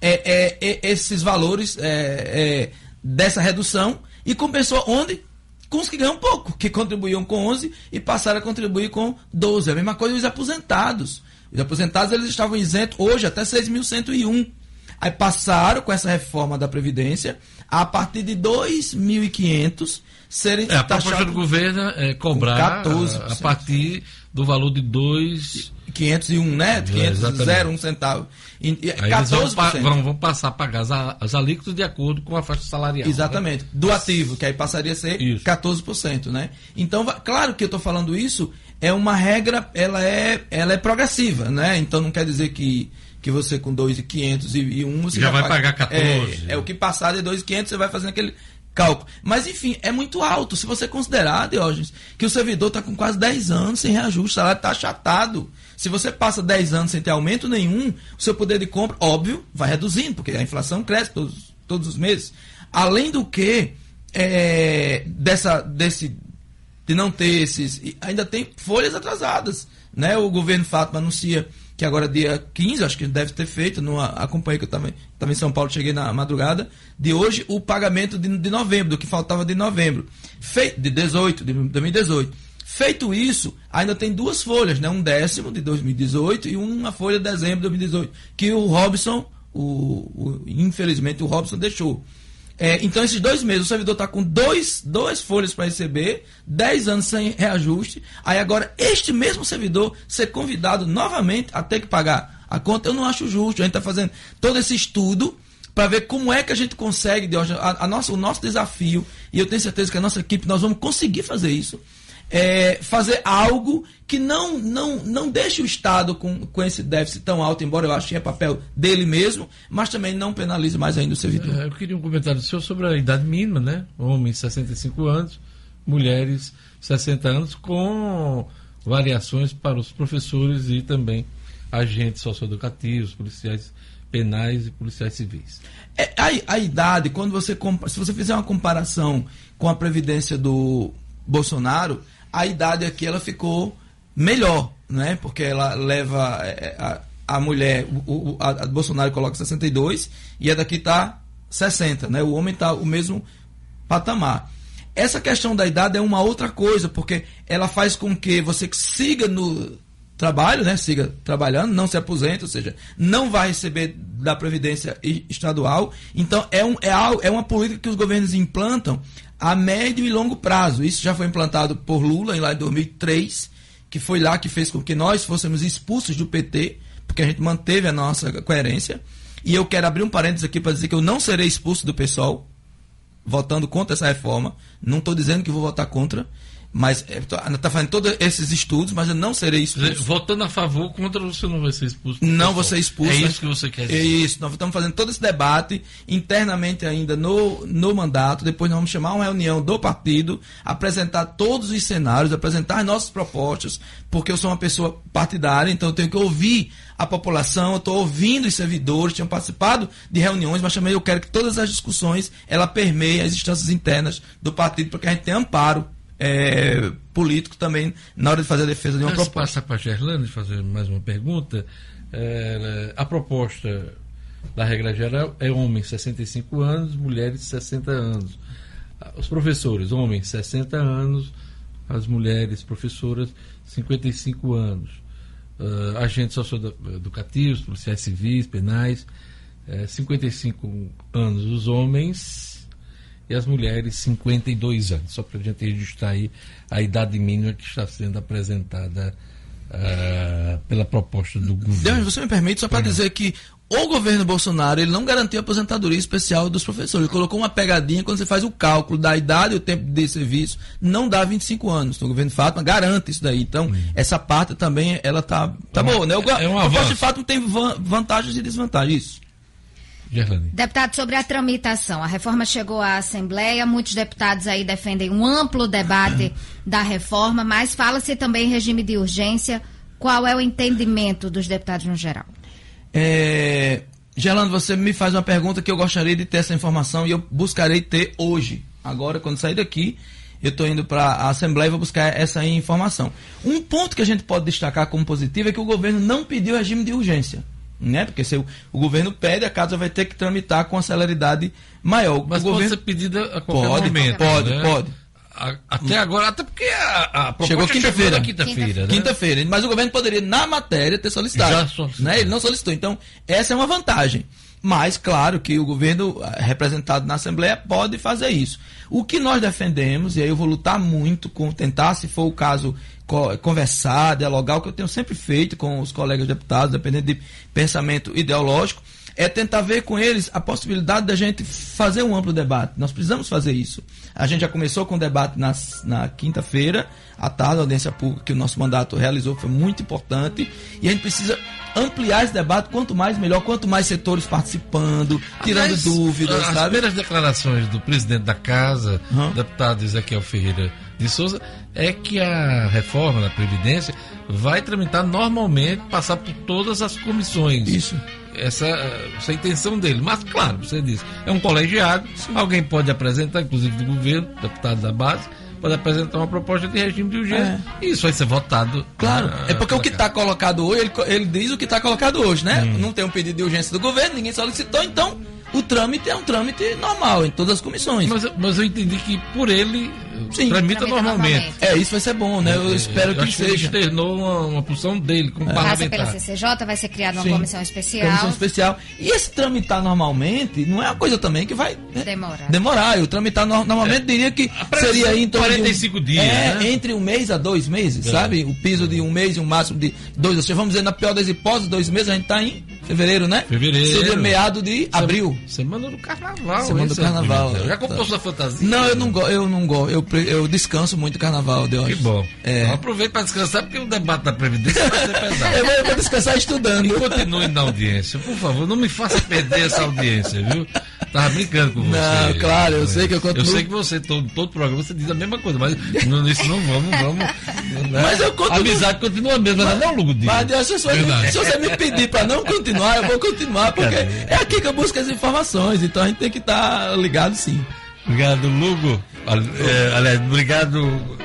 é, é, é, esses valores é, é, dessa redução e compensou onde? com os que ganham pouco, que contribuíam com 11 e passaram a contribuir com 12. A mesma coisa os aposentados. Os aposentados eles estavam isentos hoje até 6.101. Aí passaram com essa reforma da Previdência a partir de 2.500 serem é, A proposta do governo é cobrar 14, a, a partir do valor de 2 501, né? 501 centavo. E, e, Aí 14%. Vão, vão, vão, passar a pagar as, as alíquotas de acordo com a faixa salarial. Exatamente. Né? Do ativo, que aí passaria a ser isso. 14%, né? Então, claro que eu estou falando isso, é uma regra, ela é, ela é progressiva, né? Então não quer dizer que que você com 2.500 e, e um você já, já vai pagar 14. É, é, o que passar de 2.500 você vai fazendo aquele cálculo. Mas, enfim, é muito alto. Se você considerar, Diógenes, que o servidor está com quase 10 anos sem reajuste, o salário está achatado. Se você passa 10 anos sem ter aumento nenhum, o seu poder de compra, óbvio, vai reduzindo, porque a inflação cresce todos, todos os meses. Além do que, é, dessa, desse, de não ter esses. Ainda tem folhas atrasadas. Né? O governo Fátima anuncia que agora dia 15, acho que deve ter feito, não acompanhei que eu também em São Paulo, cheguei na madrugada, de hoje o pagamento de, de novembro, do que faltava de novembro, feito, de 18, de 2018. Feito isso, ainda tem duas folhas, né? um décimo de 2018 e uma folha de dezembro de 2018, que o Robson, o, o infelizmente o Robson deixou. É, então, esses dois meses, o servidor está com dois, duas folhas para receber, 10 anos sem reajuste. Aí agora, este mesmo servidor ser convidado novamente a ter que pagar a conta, eu não acho justo. A gente está fazendo todo esse estudo para ver como é que a gente consegue, a, a nossa, o nosso desafio, e eu tenho certeza que a nossa equipe, nós vamos conseguir fazer isso é, fazer algo que não, não, não deixe o Estado com, com esse déficit tão alto, embora eu ache que é papel dele mesmo, mas também não penalize mais ainda o servidor. É, eu queria um comentário do senhor sobre a idade mínima, né? Homens 65 anos, mulheres 60 anos, com variações para os professores e também agentes socioeducativos, policiais penais e policiais civis. É, a, a idade, quando você se você fizer uma comparação com a previdência do Bolsonaro, a idade aqui ela ficou melhor, né? Porque ela leva é, a, a mulher, o, o, a, a Bolsonaro coloca 62 e a daqui tá 60, né? O homem tá o mesmo patamar. Essa questão da idade é uma outra coisa, porque ela faz com que você siga no trabalho, né? Siga trabalhando, não se aposente, ou seja, não vai receber da Previdência Estadual. Então, é, um, é, é uma política que os governos implantam a médio e longo prazo. Isso já foi implantado por Lula em lá em 2003, que foi lá que fez com que nós fôssemos expulsos do PT, porque a gente manteve a nossa coerência. E eu quero abrir um parênteses aqui para dizer que eu não serei expulso do PSOL, votando contra essa reforma. Não estou dizendo que vou votar contra. Mas está fazendo todos esses estudos, mas eu não serei expulso. Votando a favor, contra você não vai ser expulso. Não vou ser expulso. É isso que você quer dizer. É isso. Nós estamos fazendo todo esse debate internamente ainda no, no mandato. Depois nós vamos chamar uma reunião do partido, apresentar todos os cenários, apresentar as nossas propostas, porque eu sou uma pessoa partidária, então eu tenho que ouvir a população, eu estou ouvindo os servidores, tinham participado de reuniões, mas também eu quero que todas as discussões ela permeiem as instâncias internas do partido, para que a gente tenha amparo é, político também na hora de fazer a defesa de uma Antes proposta. passar para a Gerlane fazer mais uma pergunta, é, a proposta da regra geral é homens 65 anos, mulheres 60 anos. Os professores, homens 60 anos, as mulheres professoras 55 anos. Uh, agentes socioeducativos, policiais civis, penais, é, 55 anos os homens e as mulheres 52 anos. Só para a gente registrar aí a idade mínima que está sendo apresentada uh, pela proposta do governo. Deus, você me permite só para dizer que o governo Bolsonaro ele não garantiu a aposentadoria especial dos professores. Ele colocou uma pegadinha quando você faz o cálculo da idade e o tempo de serviço, não dá 25 anos. Então, o governo Fátima garante isso daí. Então, essa parte também ela tá, tá boa, né? O, é um o de Fátima tem van- vantagens e desvantagens. Isso. Gerlane. Deputado, sobre a tramitação, a reforma chegou à Assembleia, muitos deputados aí defendem um amplo debate da reforma, mas fala-se também em regime de urgência. Qual é o entendimento dos deputados no geral? É... Gelando, você me faz uma pergunta que eu gostaria de ter essa informação e eu buscarei ter hoje. Agora, quando sair daqui, eu estou indo para a Assembleia e vou buscar essa informação. Um ponto que a gente pode destacar como positivo é que o governo não pediu regime de urgência. Né? Porque se o, o governo pede, a casa vai ter que tramitar com a celeridade maior. Mas o pode governo ser pedida a qualquer pode, momento. pode, né? pode. A- até agora, até porque a, a proposta Chegou quinta-feira. quinta-feira. né? Quinta-feira. Mas o governo poderia, na matéria, ter solicitado. Já solicitou. Né? Ele não solicitou. Então, essa é uma vantagem. Mas, claro, que o governo eh, representado na Assembleia pode fazer isso. O que nós defendemos, e aí eu vou lutar muito com tentar, se for o caso, conversar, dialogar, o que eu tenho sempre feito com os colegas deputados, dependendo de pensamento ideológico, é tentar ver com eles a possibilidade da gente fazer um amplo debate. Nós precisamos fazer isso. A gente já começou com o debate nas- na quinta-feira, à tarde, a audiência pública que o nosso mandato realizou foi muito importante. E a gente precisa ampliar esse debate, quanto mais melhor, quanto mais setores participando, tirando Aliás, dúvidas, As sabe? primeiras declarações do presidente da Casa, Uhum. deputado Ezequiel Ferreira de Souza, é que a reforma da Previdência vai tramitar normalmente, passar por todas as comissões. Isso. Essa, essa é a intenção dele. Mas, claro, você disse, é um colegiado, alguém pode apresentar, inclusive do governo, deputado da base, pode apresentar uma proposta de regime de urgência. E isso vai ser votado. Claro, na- é porque o que está colocado hoje, ele, ele diz o que está colocado hoje, né? Hum. Não tem um pedido de urgência do governo, ninguém solicitou, então o trâmite é um trâmite normal em todas as comissões. Mas, mas eu entendi que por ele Sim. tramita, normalmente. normalmente. É, isso vai ser bom, né? Eu espero que acho seja. É. ele externou uma, uma posição dele como Passa pela parlamentar. CCJ, vai ser criada uma Sim. comissão especial. Comissão especial. E esse tramitar normalmente não é uma coisa também que vai né, Demorar. demorar. Eu tramitar no- normalmente diria que seria aí em torno 45 de um, dias, É, né? entre um mês a dois meses, É. sabe? O piso de um mês e um máximo de dois. Ou seja, vamos dizer, na pior das hipóteses, dois meses, a gente está em fevereiro, né? Fevereiro. Seria meado de abril. Semana do carnaval. Semana do é carnaval. Já comprou sua fantasia? Não, eu não gosto, eu não gosto. Eu, eu descanso muito o carnaval, Deus. Que bom. É. Então para descansar, porque o debate da Previdência vai ser pesado. Eu vou, eu vou descansar estudando. E continue na audiência, por favor, não me faça perder essa audiência, viu? Tava brincando com você. Não, claro, eu sei que eu continuo- Eu sei que você, todo, todo programa, você diz a mesma coisa, mas não, nisso não vamos, vamos. né? Mas eu continuo- A amizade continua a mesma, não é, Lugo Dias? Mas se, você, se você me pedir para não continuar, eu vou continuar, porque é aqui que eu busco as informações, então a gente tem que estar ligado sim. Obrigado, Lugo. É, Aliás, obrigado,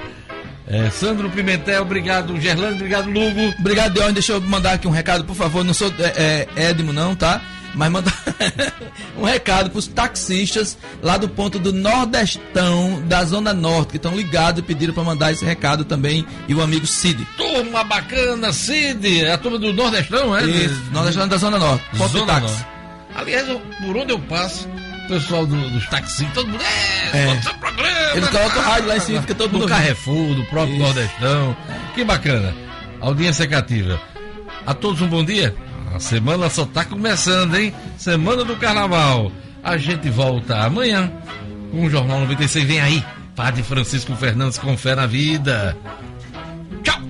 É, Sandro Pimentel, obrigado. Gerlando, obrigado, Lugo. Obrigado, Deon. Deixa eu mandar aqui um recado, por favor. Não sou é, é, Edmo, não, tá? Mas manda um recado para os taxistas lá do ponto do Nordestão, da Zona Norte, que estão ligados e pediram para mandar esse recado também. E o amigo Cid. Turma bacana, Cid. É a turma do Nordestão, é? Isso, Nordestão da Zona Norte. Ponto Zona táxi. Norte. Aliás, eu- por onde eu passo, o pessoal do- dos taxistas, todo mundo. É, É. seu programa. Eles colocam o rádio lá em cima, fica todo mundo ouvindo. Carrefour, do próprio Isso. Nordestão. Que bacana. Audiência cativa. A todos um bom dia. A semana só tá começando, hein? Semana do Carnaval. A gente volta amanhã com o Jornal 96. Vem aí. Padre Francisco Fernandes com fé na vida. Tchau.